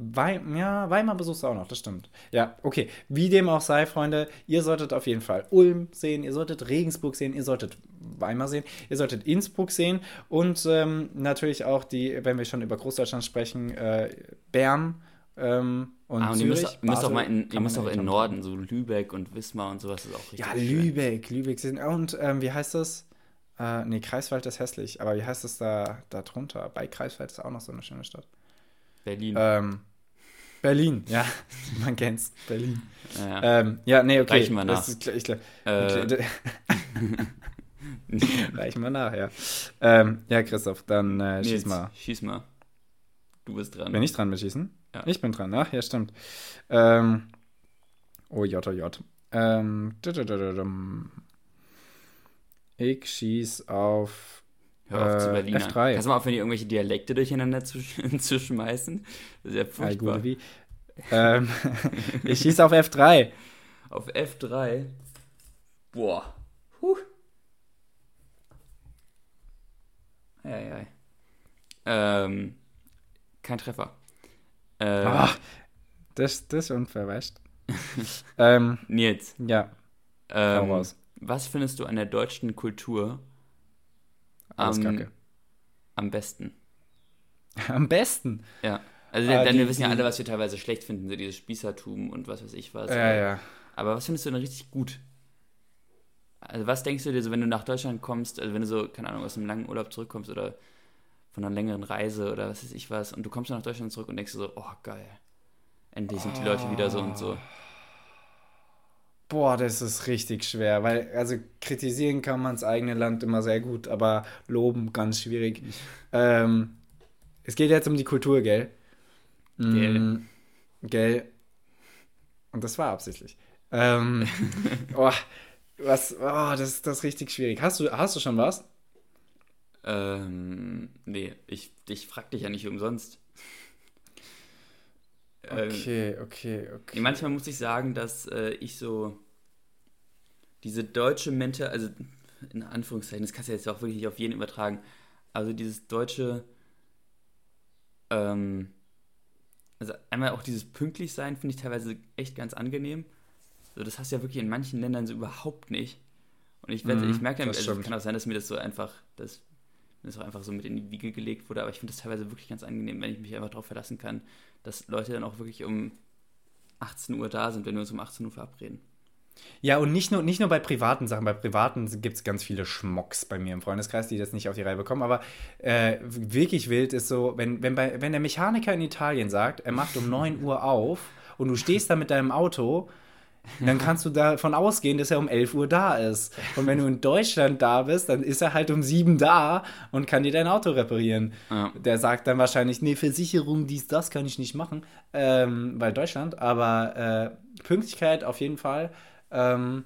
Weim, ja, Weimar besuchst du auch noch, das stimmt. Ja, okay. Wie dem auch sei, Freunde, ihr solltet auf jeden Fall Ulm sehen, ihr solltet Regensburg sehen, ihr solltet Weimar sehen, ihr solltet Innsbruck sehen und ähm, natürlich auch die, wenn wir schon über Großdeutschland sprechen, äh, Bern, ähm, Und,
Ah, und ihr
Zürich,
müsst, ihr müsst auch
Basel
mal in, ihr müsst auch
echt
in
noch
Norden, so Lübeck und Wismar und sowas ist auch richtig
Ja,
schön.
Lübeck, Lübeck sind. Und ähm, wie heißt das? Äh, nee, Kreiswald ist hässlich, aber wie heißt das da, da drunter? Bei Kreiswald ist auch noch so eine schöne Stadt.
Berlin.
Ähm, Berlin, ja, *laughs* man kennt's. Berlin.
ja.
Ähm, ja, nee, okay.
Reichen wir
Das
nach.
ist, klar- ich, glaub-
äh, *laughs*
Reichen wir nach, ja. Ähm, ja, Christoph, dann äh, schieß mal.
Schieß mal. Du bist dran.
Bin ich dran mit Schießen?
Ja.
Ich bin dran, ach, ja, stimmt. Ähm, oh, J, oh, J. Ähm, ich schieß auf
Hör auf zu
äh,
Berliner.
F3.
Kannst du mal aufhören, irgendwelche Dialekte durcheinander zu, *laughs* zu schmeißen? Das ist ja furchtbar.
wie. ähm, *laughs* ich schieß auf F3.
Auf F3. Boah. Huh. Eieiei. Ähm, kein Treffer. Ähm,
Ach, das, das ist unfair, weißt *laughs* ähm,
Nils,
ja,
ähm,
raus.
was findest du an der deutschen Kultur am, am besten? *laughs*
Am besten.
Ja. Also,
Ah,
denn
die-
wir wissen ja alle, was wir teilweise schlecht finden, so dieses Spießertum und was weiß ich was.
Ja, ja.
Aber was findest du denn richtig gut? Also was denkst du dir so, wenn du nach Deutschland kommst, also wenn du so, keine Ahnung, aus einem langen Urlaub zurückkommst oder von einer längeren Reise oder was weiß ich was und du kommst dann nach Deutschland zurück und denkst so, oh geil, endlich sind die Leute wieder so und so.
Boah, das ist richtig schwer, weil, also kritisieren kann man das eigene Land immer sehr gut, aber loben ganz schwierig. *laughs* Ähm, es geht jetzt um die Kultur, gell?
Gell.
Mm, gell. Und das war absichtlich. Ähm, *laughs* oh, was, oh, das, das ist richtig schwierig. Hast du, hast du schon was?
Ähm, nee, ich, ich frag dich ja nicht umsonst. *laughs* Ähm,
Okay, okay, okay.
manchmal muss ich sagen, dass äh, ich so diese deutsche Mente, also in Anführungszeichen, das kannst du jetzt auch wirklich nicht auf jeden übertragen, also dieses deutsche, ähm, also einmal auch dieses Pünktlichsein finde ich teilweise echt ganz angenehm. So, das hast du ja wirklich in manchen Ländern so überhaupt nicht. Und ich,
Mhm,
ich merke dann,
das
also, es kann auch sein, dass mir das so einfach, dass mir das auch einfach so mit in die Wiege gelegt wurde, aber ich finde das teilweise wirklich ganz angenehm, wenn ich mich einfach darauf verlassen kann, dass Leute dann auch wirklich um 18 Uhr da sind, wenn wir uns um 18 Uhr verabreden.
Ja, und nicht nur, nicht nur bei privaten Sachen. Bei privaten gibt es ganz viele Schmocks bei mir im Freundeskreis, die das nicht auf die Reihe bekommen. Aber äh, wirklich wild ist so, wenn, wenn, bei, wenn der Mechaniker in Italien sagt, er macht um 9 Uhr auf und du stehst da mit deinem Auto, dann kannst du davon ausgehen, dass er um 11 Uhr da ist. Und wenn du in Deutschland da bist, dann ist er halt um 7 da und kann dir dein Auto reparieren.
Ja.
Der sagt dann wahrscheinlich, nee, Versicherung, dies, das kann ich nicht machen, ähm, weil Deutschland. Aber äh, Pünktlichkeit auf jeden Fall. Ähm,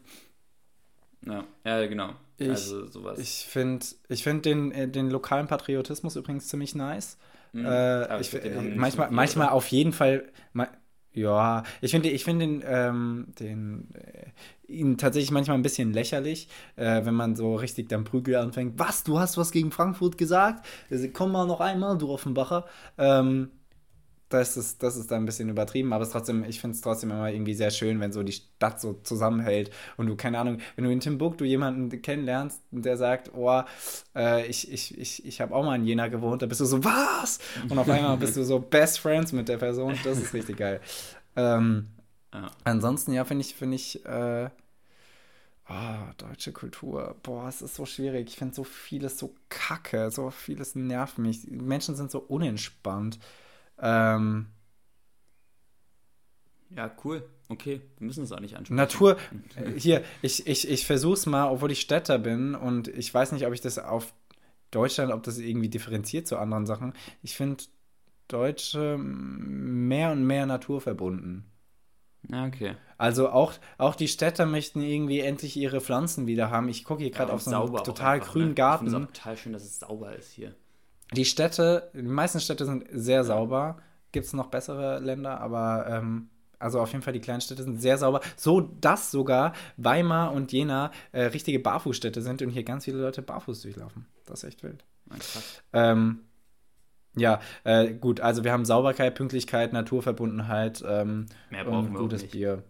Ja, ja genau.
Ich-
also sowas.
ich finde ich find den, äh, den lokalen Patriotismus übrigens ziemlich nice.
Mhm.
Äh, ich, manchmal, manchmal auf jeden Fall. Ja, ich finde ich find den, ähm, den äh, ihn tatsächlich manchmal ein bisschen lächerlich, äh, wenn man so richtig dann Prügel anfängt. Was, du hast was gegen Frankfurt gesagt? Also, komm mal noch einmal, du Offenbacher. Ähm, das ist, das ist dann ein bisschen übertrieben, aber es trotzdem, ich finde es trotzdem immer irgendwie sehr schön, wenn so die Stadt so zusammenhält und du, keine Ahnung, wenn du in Timbuktu jemanden kennenlernst, der sagt, oh, äh, ich, ich, ich, ich habe auch mal in Jena gewohnt, da bist du so, was? Und auf einmal bist du so Best Friends mit der Person, das ist richtig geil. Ähm,
Ja.
Ansonsten, ja, finde ich, finde ich, äh, ah, deutsche Kultur, boah, es ist so schwierig. Ich finde so vieles so kacke, so vieles nervt mich. Menschen sind so unentspannt. Ähm,
Ja, cool. Okay, wir müssen es auch nicht ansprechen.
Natur, *laughs* hier, ich, ich, ich versuche es mal, obwohl ich Städter bin und ich weiß nicht, ob ich das auf Deutschland, ob das irgendwie differenziert zu anderen Sachen. Ich finde Deutsche mehr und mehr naturverbunden.
Ja, okay.
Also auch, auch die Städter möchten irgendwie endlich ihre Pflanzen wieder haben. Ich gucke hier gerade
Ja,
auf so einen total grünen
ne? Ich
Garten.
finde es total schön, dass es sauber ist hier.
Die Städte, die meisten Städte sind sehr sauber. Gibt es noch bessere Länder, aber ähm, also auf jeden Fall die kleinen Städte sind sehr sauber. So, dass sogar Weimar und Jena äh, richtige Barfußstädte sind und hier ganz viele Leute barfuß durchlaufen. Das ist echt wild.
Krass.
Ähm, ja, äh, gut, also wir haben Sauberkeit, Pünktlichkeit, Naturverbundenheit ähm,
Mehr
und
brauchen wir auch
gutes
nicht.
Bier.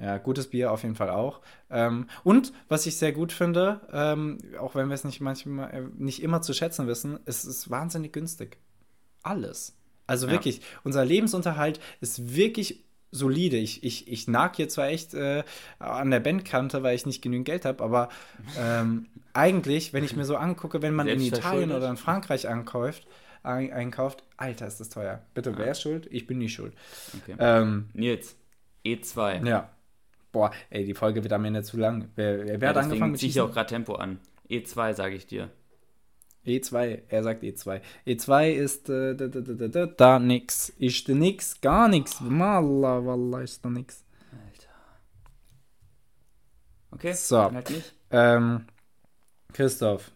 Ja, gutes Bier auf jeden Fall auch. Ähm, und was ich sehr gut finde, ähm, auch wenn wir es nicht manchmal äh, nicht immer zu schätzen wissen, es ist wahnsinnig günstig. Alles. Also
Ja.
wirklich, unser Lebensunterhalt ist wirklich solide. Ich, ich, ich nag hier zwar echt äh, an der Bandkante, weil ich nicht genügend Geld habe, aber ähm, *laughs* eigentlich, wenn ich mir so angucke, wenn man in Italien oder in Frankreich ankauft, ein, einkauft, Alter, ist das teuer. Bitte,
Ja.
wer ist schuld? Ich bin nicht schuld.
Okay.
Ähm,
Nils, E2.
ja. Boah, ey, die Folge wird am Ende zu lang. Wer, wer,
Ja,
hat angefangen mit
ziehe ich auch gerade Tempo an. E2 sage ich dir.
E2, er sagt E2. E2 ist äh, da, da, da, da, nix. Ist da nix, gar nix. Malla, wallah, ist da nix.
Okay?
So.
Halt.
Ähm, Christoph,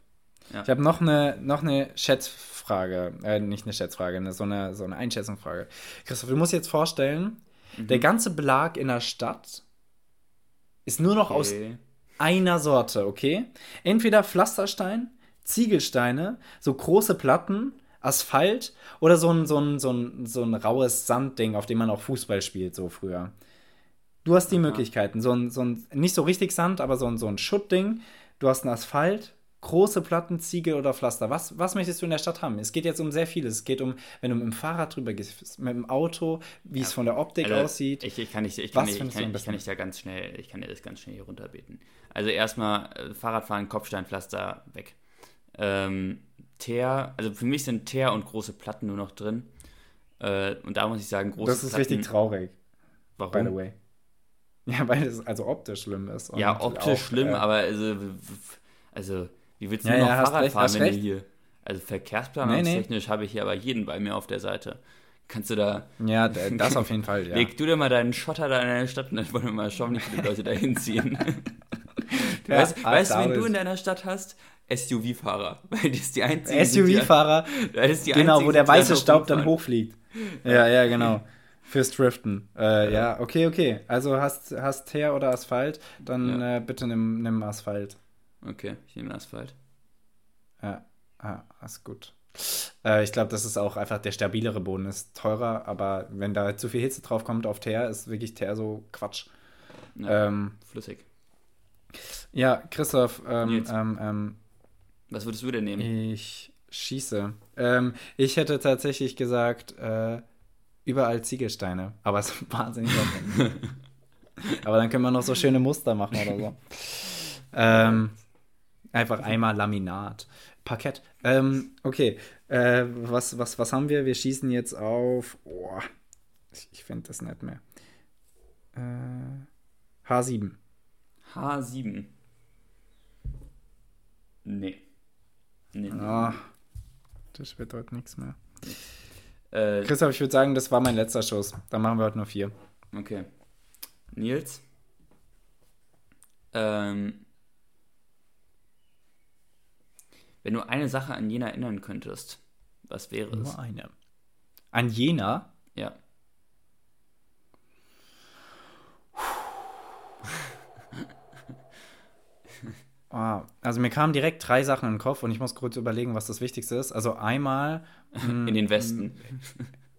Ja.
ich habe noch eine, noch eine Schätzfrage. Äh, nicht eine Schätzfrage, eine, so, eine, so eine Einschätzungsfrage. Christoph, du musst dir jetzt vorstellen,
Mhm.
der ganze Belag in der Stadt ist nur noch aus
Okay.
einer Sorte, okay? Entweder Pflasterstein, Ziegelsteine, so große Platten, Asphalt oder so ein, so ein, so ein, so ein raues Sandding, auf dem man auch Fußball spielt, so früher. Du hast die
Aha.
Möglichkeiten. So ein, so ein, nicht so richtig Sand, aber so ein, so ein Schuttding. Du hast einen Asphalt, große Platten, Ziegel oder Pflaster. Was, was möchtest du in der Stadt haben? Es geht jetzt um sehr vieles. Es geht um, wenn du mit dem Fahrrad drüber gehst, mit dem Auto, wie es von der Optik
Also,
aussieht.
Ich, ich kann nicht, ich
Was
kann, ich kann, ich kann nicht da ganz schnell, ich kann dir das ganz schnell hier runterbeten. Also erstmal äh, Fahrradfahren, Kopfsteinpflaster weg. Ähm, Teer, also für mich sind Teer und große Platten nur noch drin. Äh, und da muss ich sagen, große
das ist
Platten.
richtig traurig,
Warum?
by the way. Ja, weil es also optisch schlimm ist.
Ja, optisch
auch,
schlimm,
äh,
aber also, also wie willst du
Ja,
noch
ja,
Fahrrad
recht,
fahren, wenn
recht.
du hier. Also verkehrsplanungstechnisch habe ich hier aber jeden bei mir auf der Seite. Kannst du da.
Ja, *laughs* das auf jeden Fall, ja.
Leg du dir mal deinen Schotter da in deiner Stadt und dann wollen wir mal schauen, wie viele Leute da hinziehen. *laughs*
Ja,
weißt, weißt du, wen du in deiner Stadt hast? SUV-Fahrer. *laughs* Weil das ist die einzige.
SUV-Fahrer,
Das ist die
genau,
einzigen,
wo der weiße Staub dann hochfliegt. Ja, ja, genau. Fürs Driften. Äh, ja. okay, okay. Also hast, hast Teer oder Asphalt, dann
Ja.
äh, bitte nimm, nimm Asphalt.
Okay, ich nehme Asphalt.
Ja, ah, ist gut. Äh, ich glaube, das ist auch einfach der stabilere Boden, ist teurer, aber wenn da zu viel Hitze drauf kommt auf Teer, ist wirklich Teer so Quatsch.
Ja,
Ähm,
flüssig.
ja, Christoph, ähm, ähm, ähm,
Was würdest du denn nehmen?
ich schieße. Ähm, ich hätte tatsächlich gesagt, äh, überall Ziegelsteine, aber es ist *laughs* wahnsinnig. *laughs* Aber dann können wir noch so schöne Muster machen oder so. Ähm, einfach einmal Laminat. Parkett. Ähm, okay, äh, was, was, was haben wir? Wir schießen jetzt auf. Oh, ich ich finde das nicht mehr. Äh, H7.
H7. Nee. Nee. nee.
Ah, das wird heute nichts mehr.
Äh,
Christoph, ich würde sagen, das war mein letzter Schuss. Dann machen wir heute nur vier.
okay. Nils? Ähm, wenn du eine Sache an Jena erinnern könntest, was wäre es?
Nur eine. An Jena?
Ja.
Ah, also mir kamen direkt drei Sachen in den Kopf und ich muss kurz überlegen, was das Wichtigste ist. Also einmal mm, *laughs*
In den Westen.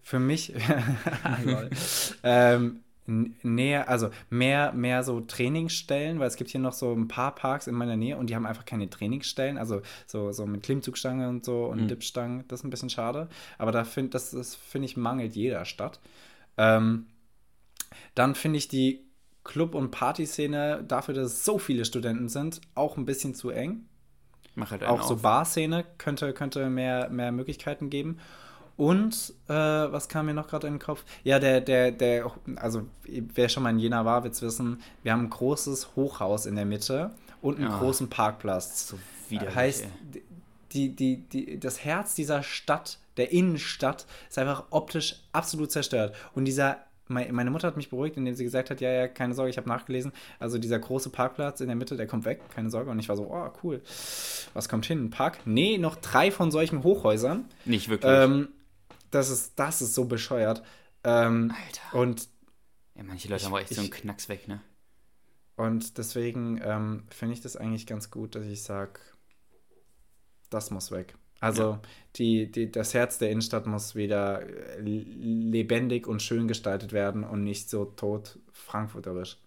für mich *laughs* *laughs* Lol. ähm, näher, also mehr, mehr so Trainingsstellen, weil es gibt hier noch so ein paar Parks in meiner Nähe und die haben einfach keine Trainingsstellen, also so, so mit Klimmzugstange und so und
Mhm.
Dipstangen, das ist ein bisschen schade. Aber da finde das, das finde ich mangelt jeder Stadt. Ähm, dann finde ich die Club- und Partyszene dafür, dass es so viele Studenten sind, auch ein bisschen zu eng.
Mach halt
Auch so
auf.
Barszene könnte, könnte mehr, mehr Möglichkeiten geben. Und äh, was kam mir noch gerade in den Kopf? Ja, der, der, der, also wer schon mal in Jena war, wird es wissen, wir haben ein großes Hochhaus in der Mitte und einen
Ja.
großen Parkplatz.
So widerlich,
heißt,
ey.
die, die, die, das Herz dieser Stadt, der Innenstadt, ist einfach optisch absolut zerstört. Und dieser, mei- meine Mutter hat mich beruhigt, indem sie gesagt hat, ja, ja, keine Sorge, ich habe nachgelesen, also dieser große Parkplatz in der Mitte, der kommt weg, keine Sorge. Und ich war so, oh, cool. Was kommt hin? Ein Park? Nee, noch drei von solchen Hochhäusern.
Nicht wirklich.
Ähm, das, ist, das ist so bescheuert. Ähm,
Alter.
und,
ja, manche Leute
ich-
haben auch echt so einen
ich-
Knacks weg, ne?
und deswegen ähm, finde ich das eigentlich ganz gut, dass ich sage, das muss weg. Also die, die, das Herz der Innenstadt muss wieder äh, lebendig und schön gestaltet werden und nicht so tot frankfurterisch.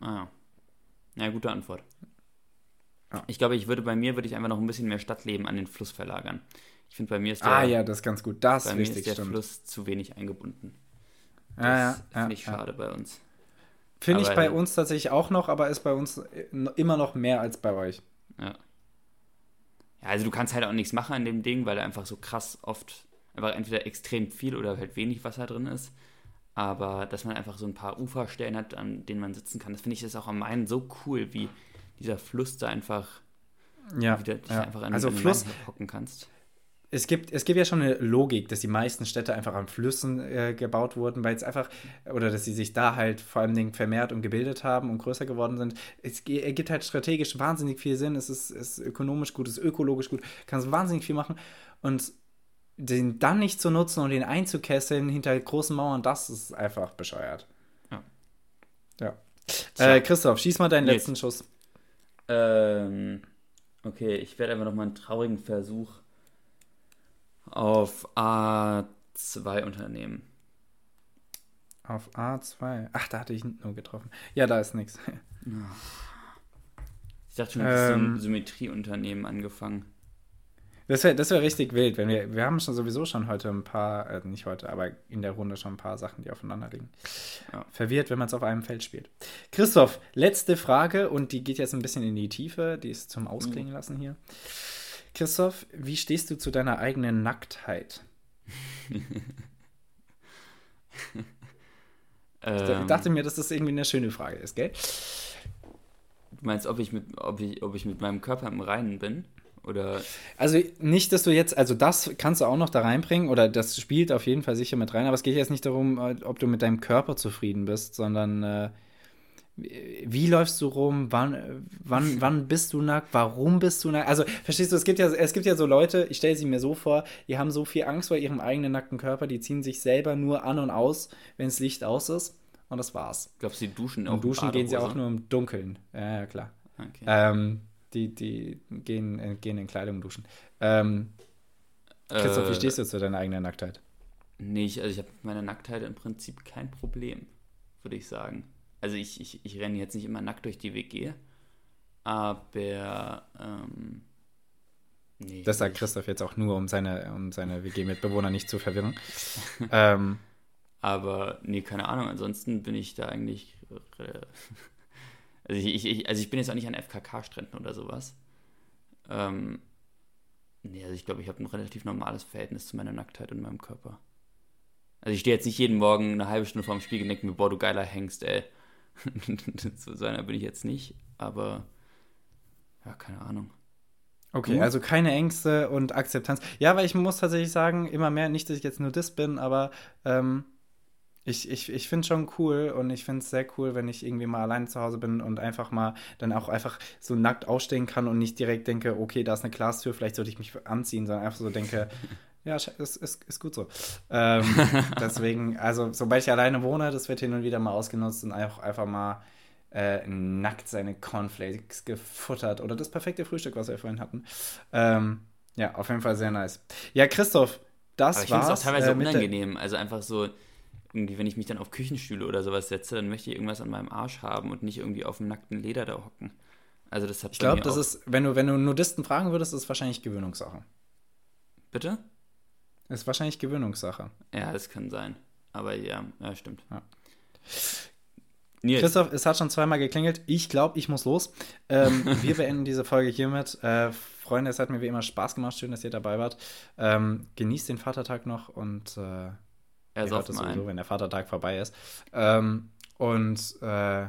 Ah. Ja, gute Antwort.
Ja.
Ich glaube, ich würde bei mir würde ich einfach noch ein bisschen mehr Stadtleben an den Fluss verlagern. Ich finde, bei mir ist der,
ah ja, das ist ganz gut. Das
bei mir ist der
stimmt.
Fluss zu wenig eingebunden. Das
Ja, ja,
finde
ja,
ich
ja.
schade bei uns.
Finde ich bei uns tatsächlich auch noch, aber ist bei uns äh, immer noch mehr als bei euch.
Ja. Ja, also du kannst halt auch nichts machen an dem Ding, weil da einfach so krass oft einfach entweder extrem viel oder halt wenig Wasser drin ist. Aber dass man einfach so ein paar Uferstellen hat, an denen man sitzen kann, das finde ich ist auch am Main so cool, wie dieser Fluss da einfach,
Ja,
wie du dich
ja.
einfach an,
also Fluss,
hocken kannst.
Es gibt, es gibt ja schon eine Logik, dass die meisten Städte einfach an Flüssen äh, gebaut wurden, weil es einfach, oder dass sie sich da halt vor allem Dingen vermehrt und gebildet haben und größer geworden sind. Es ergibt halt strategisch wahnsinnig viel Sinn, es ist, ist ökonomisch gut, es ist ökologisch gut, kannst wahnsinnig viel machen und den dann nicht zu nutzen und den einzukesseln hinter großen Mauern, das ist einfach bescheuert.
Ja.
Ja. Äh, Christoph, schieß mal deinen
Nils.
letzten Schuss.
Ähm, okay, ich werde einfach nochmal einen traurigen Versuch auf A2 unternehmen.
Auf A2. Ach, da hatte ich nur getroffen. Ja, da ist nichts.
Ich dachte schon, du hast so
Ähm.
ein Symmetrieunternehmen angefangen.
Das wäre das wär richtig wild, wenn wir. Wir haben schon sowieso schon heute ein paar, äh, nicht heute, aber in der Runde schon ein paar Sachen, die aufeinander liegen.
Ja.
Verwirrt, wenn man es auf einem Feld spielt. Christoph, letzte Frage und die geht jetzt ein bisschen in die Tiefe, die ist zum Ausklingen lassen hier. Christoph, wie stehst du zu deiner eigenen Nacktheit? Ich
Ähm,
dachte mir, dass das irgendwie eine schöne Frage ist, gell?
du meinst, ob ich, mit, ob, ich, ob ich mit meinem Körper im Reinen bin? Oder
Also nicht, dass du jetzt, also das kannst du auch noch da reinbringen oder das spielt auf jeden Fall sicher mit rein, aber es geht jetzt nicht darum, äh, ob du mit deinem Körper zufrieden bist, sondern äh, wie wie läufst du rum, wann, äh, wann, *laughs* wann bist du nackt, warum bist du nackt? Also verstehst du, es gibt ja, es gibt ja so Leute, ich stelle sie mir so vor, die haben so viel Angst vor ihrem eigenen nackten Körper, die ziehen sich selber nur an und aus, wenn das Licht aus ist und das war's.
glaubst du, die duschen auch
Und duschen gehen sie auch nur im Dunkeln. Ja, ja klar.
Okay.
Ähm, die, die gehen, äh, gehen in Kleidung duschen. Ähm, Christoph, wie
Äh,
stehst du zu deiner eigenen Nacktheit?
Nee, ich, also ich habe mit meiner Nacktheit im Prinzip kein Problem, würde ich sagen. Also ich, ich, ich renne jetzt nicht immer nackt durch die WG, aber ähm, nee,
Das sagt
ich-
Christoph jetzt auch nur, um seine, um seine WG-Mitbewohner nicht zu verwirren. *laughs* ähm,
Aber nee, keine Ahnung, ansonsten bin ich da eigentlich. äh, *laughs* Also ich, ich, also ich bin jetzt auch nicht an FKK-Stränden oder sowas. Ähm, nee, also ich glaube, ich habe ein relativ normales Verhältnis zu meiner Nacktheit und meinem Körper. Also ich stehe jetzt nicht jeden Morgen eine halbe Stunde vorm Spiegel und denke mir, boah, du geiler Hengst, ey. *laughs* so einer bin ich jetzt nicht, aber ja, keine Ahnung.
okay,
Du?
also keine Ängste und Akzeptanz. Ja, weil ich muss tatsächlich sagen, immer mehr, nicht, dass ich jetzt nur das bin, aber ähm, ich, ich, ich finde schon cool und ich finde es sehr cool, wenn ich irgendwie mal alleine zu Hause bin und einfach mal dann auch einfach so nackt ausstehen kann und nicht direkt denke, okay, da ist eine Glastür, vielleicht sollte ich mich anziehen, sondern einfach so denke, *laughs* ja, ist, ist, ist gut so. Ähm, *laughs* deswegen, also sobald ich alleine wohne, das wird hin und wieder mal ausgenutzt und einfach, einfach mal äh, nackt seine Cornflakes gefuttert oder das perfekte Frühstück, was wir vorhin hatten. Ähm, ja, auf jeden Fall sehr nice. Ja, Christoph, das
Aber ich finde es auch
war's.
teilweise
äh,
unangenehm. Also einfach so, irgendwie, wenn ich mich dann auf Küchenstühle oder sowas setze, dann möchte ich irgendwas an meinem Arsch haben und nicht irgendwie auf dem nackten Leder da hocken. Also das hat
Ich glaube, das
auch-
ist, wenn du, wenn du Nudisten fragen würdest, ist es wahrscheinlich Gewöhnungssache.
Bitte?
Ist wahrscheinlich Gewöhnungssache.
Ja, das kann sein. Aber ja, ja, stimmt.
Ja.
Nils,
Christoph, es hat schon zweimal geklingelt. Ich glaube, ich muss los. Ähm, *laughs* wir beenden diese Folge hiermit. Äh, Freunde, es hat mir wie immer Spaß gemacht. Schön, dass ihr dabei wart. Ähm, genießt den Vatertag noch und äh,
er
hört es sowieso, wenn der Vatertag vorbei ist. Ähm, und äh,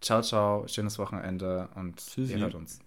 ciao, ciao. Schönes Wochenende und
Tschüssi.
ihr hört uns.